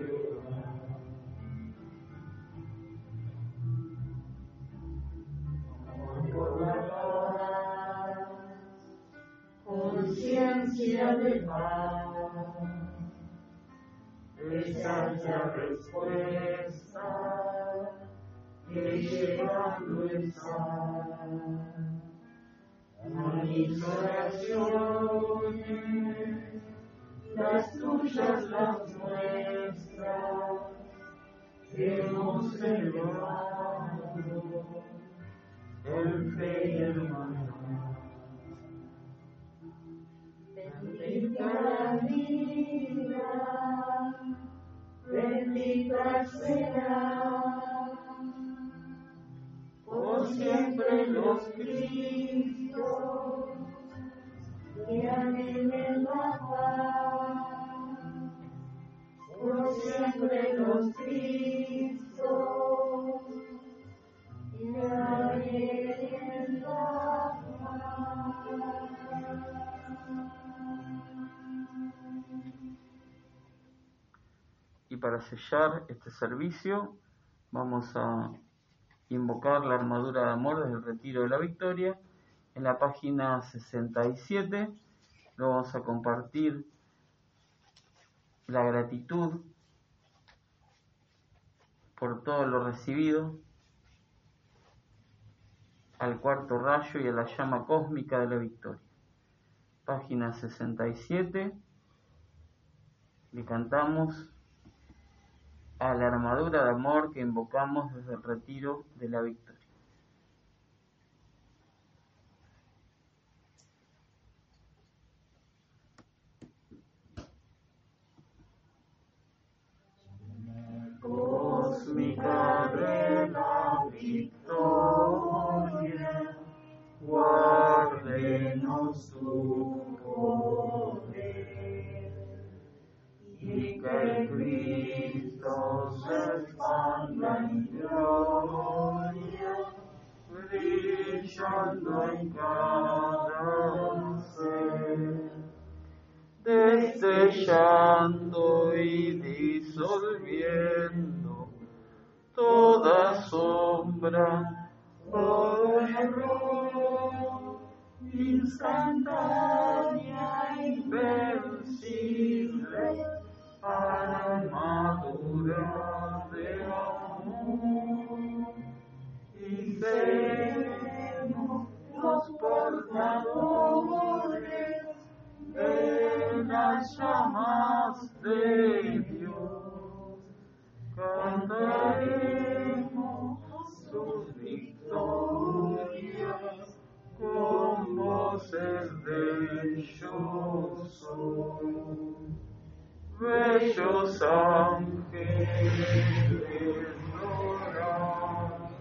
Por la paz, conciencia de paz, esa es la respuesta que lleva nuestra a mis oraciones, las tuyas, las nuestras, hemos celebrado el fe y el Bendita vida, bendita sea por siempre los Cristos Y para sellar este servicio, vamos a invocar la armadura de amor desde el retiro de la victoria. En la página 67 lo vamos a compartir la gratitud por todo lo recibido al cuarto rayo y a la llama cósmica de la victoria. Página 67 le cantamos a la armadura de amor que invocamos desde el retiro de la victoria. Cristo se expanda en gloria, brillando en cada ser, destellando y disolviendo toda sombra, todo error, instantánea, invencible, portadores de las llamas de bellos ángeles dorados,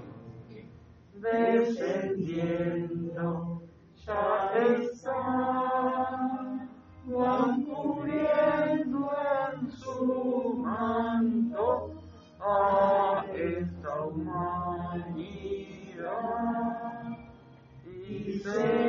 descendiendo ya están, van cubriendo en su manto a esta humanidad. Y seremos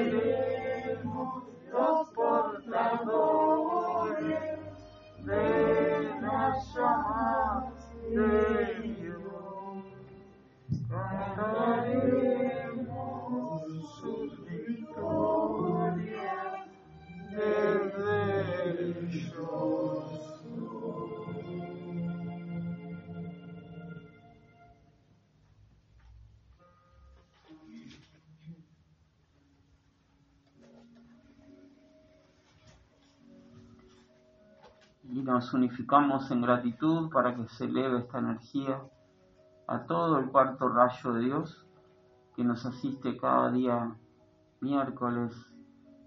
nos unificamos en gratitud para que se eleve esta energía a todo el cuarto rayo de Dios que nos asiste cada día miércoles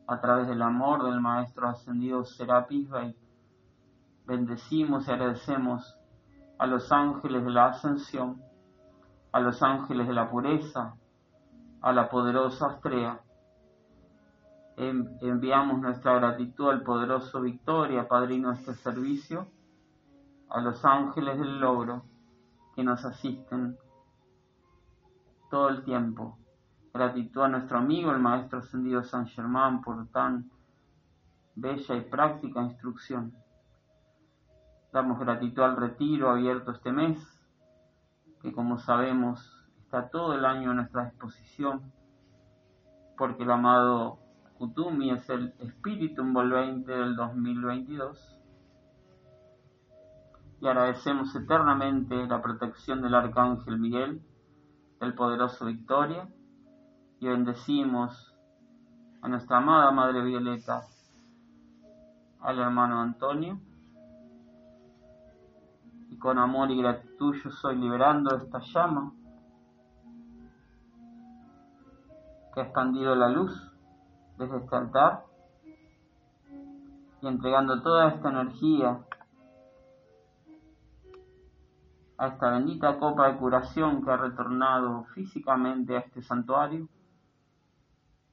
a través del amor del Maestro Ascendido Serapis Bey. Bendecimos y agradecemos a los ángeles de la ascensión, a los ángeles de la pureza, a la poderosa Astrea, enviamos nuestra gratitud al poderoso Victoria, padrino de este servicio, a los ángeles del logro que nos asisten todo el tiempo. Gratitud a nuestro amigo, el Maestro Ascendido San Germán, por tan bella y práctica instrucción. Damos gratitud al retiro abierto este mes, que como sabemos está todo el año a nuestra disposición, porque el amado Kutumi es el espíritu envolvente del 2022. Y agradecemos eternamente la protección del Arcángel Miguel, del poderoso Victoria, y bendecimos a nuestra amada Madre Violeta, al hermano Antonio, y con amor y gratitud yo soy liberando esta llama que ha expandido la luz altar y entregando toda esta energía a esta bendita copa de curación que ha retornado físicamente a este santuario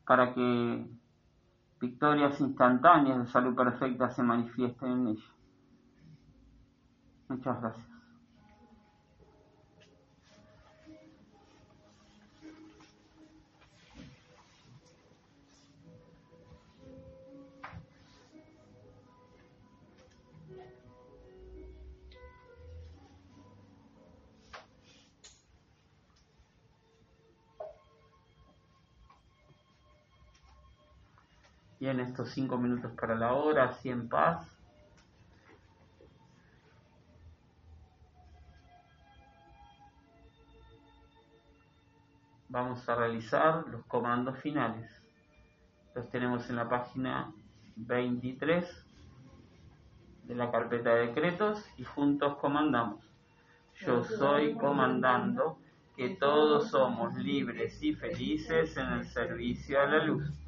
para que victorias instantáneas de salud perfecta se manifiesten en ella. Muchas gracias. Y en estos cinco minutos para la hora, así en paz. Vamos a realizar los comandos finales. Los tenemos en la página 23 de la carpeta de decretos y juntos comandamos. Yo soy comandando que todos somos libres y felices en el servicio a la luz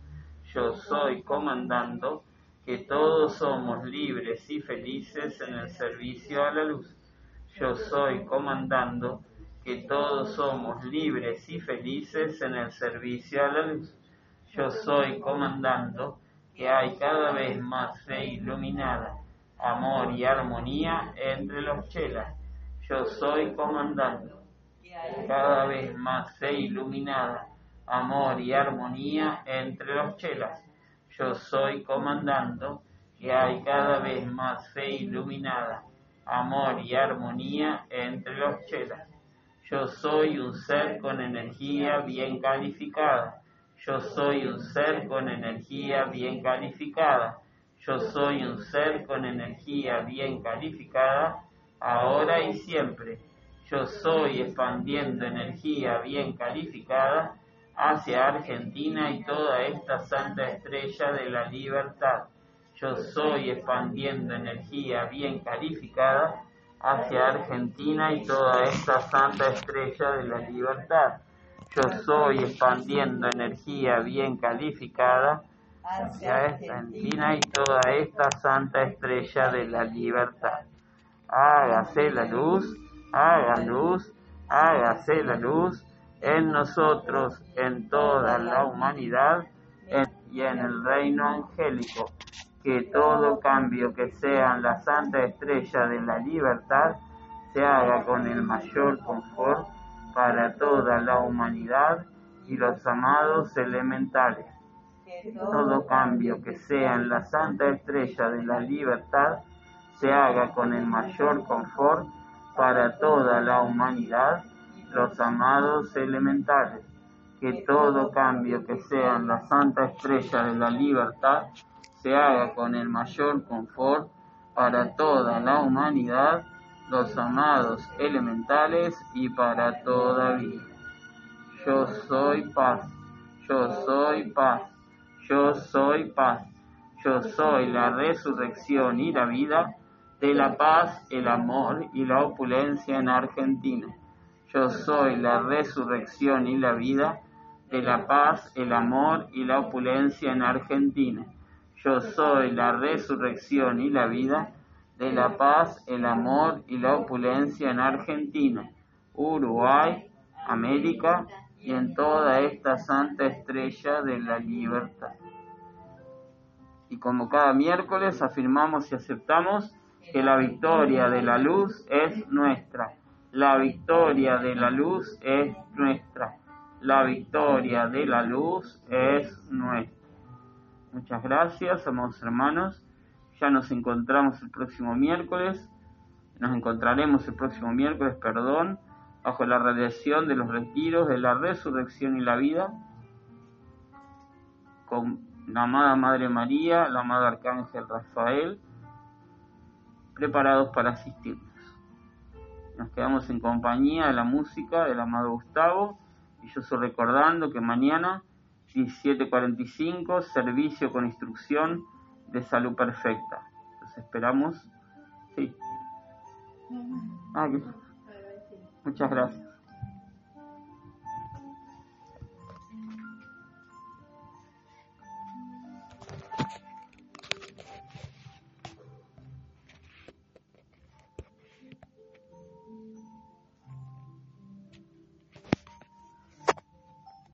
yo soy comandando, que todos somos libres y felices en el servicio a la luz. Yo soy comandando, que todos somos libres y felices en el servicio a la luz. Yo soy comandando, que hay cada vez más fe iluminada, amor y armonía entre los chelas. Yo soy comandando, cada vez más fe iluminada, amor y armonía entre los chelas. Yo soy comandando que hay cada vez más fe iluminada, amor y armonía entre los chelas. Yo soy un ser con energía bien calificada. Yo soy un ser con energía bien calificada. Yo soy un ser con energía bien calificada, ahora y siempre. Yo soy expandiendo energía bien calificada hacia Argentina y toda esta santa estrella de la libertad. Yo soy expandiendo energía bien calificada hacia Argentina y toda esta santa estrella de la libertad. Yo soy expandiendo energía bien calificada hacia Argentina y toda esta santa estrella de la libertad. Hágase la luz, haga luz, hágase la luz en nosotros, en toda la humanidad y en el reino angélico. Que todo cambio que sea en la santa estrella de la libertad se haga con el mayor confort para toda la humanidad y los amados elementales. Todo cambio que sea en la santa estrella de la libertad se haga con el mayor confort para toda la humanidad los amados elementales, que todo cambio que sea en la santa estrella de la libertad se haga con el mayor confort para toda la humanidad, los amados elementales y para toda vida. Yo soy paz, yo soy paz, yo soy paz, yo soy la resurrección y la vida de la paz, el amor y la opulencia en Argentina. Yo soy la resurrección y la vida de la paz, el amor y la opulencia en Argentina. Yo soy la resurrección y la vida de la paz, el amor y la opulencia en Argentina, Uruguay, América y en toda esta santa estrella de la libertad. Y como cada miércoles afirmamos y aceptamos que la victoria de la luz es nuestra la victoria de la luz es nuestra. La victoria de la luz es nuestra. Muchas gracias, amados hermanos. Ya nos encontramos el próximo miércoles Nos encontraremos el próximo miércoles, perdón, bajo la radiación de los retiros de la resurrección y la vida, con la amada Madre María, la amada Arcángel Rafael, preparados para asistirnos. Nos quedamos en compañía de la música del amado Gustavo y yo estoy recordando que mañana 17.45 servicio con instrucción de salud perfecta. Los esperamos. Sí. Ah, muchas gracias.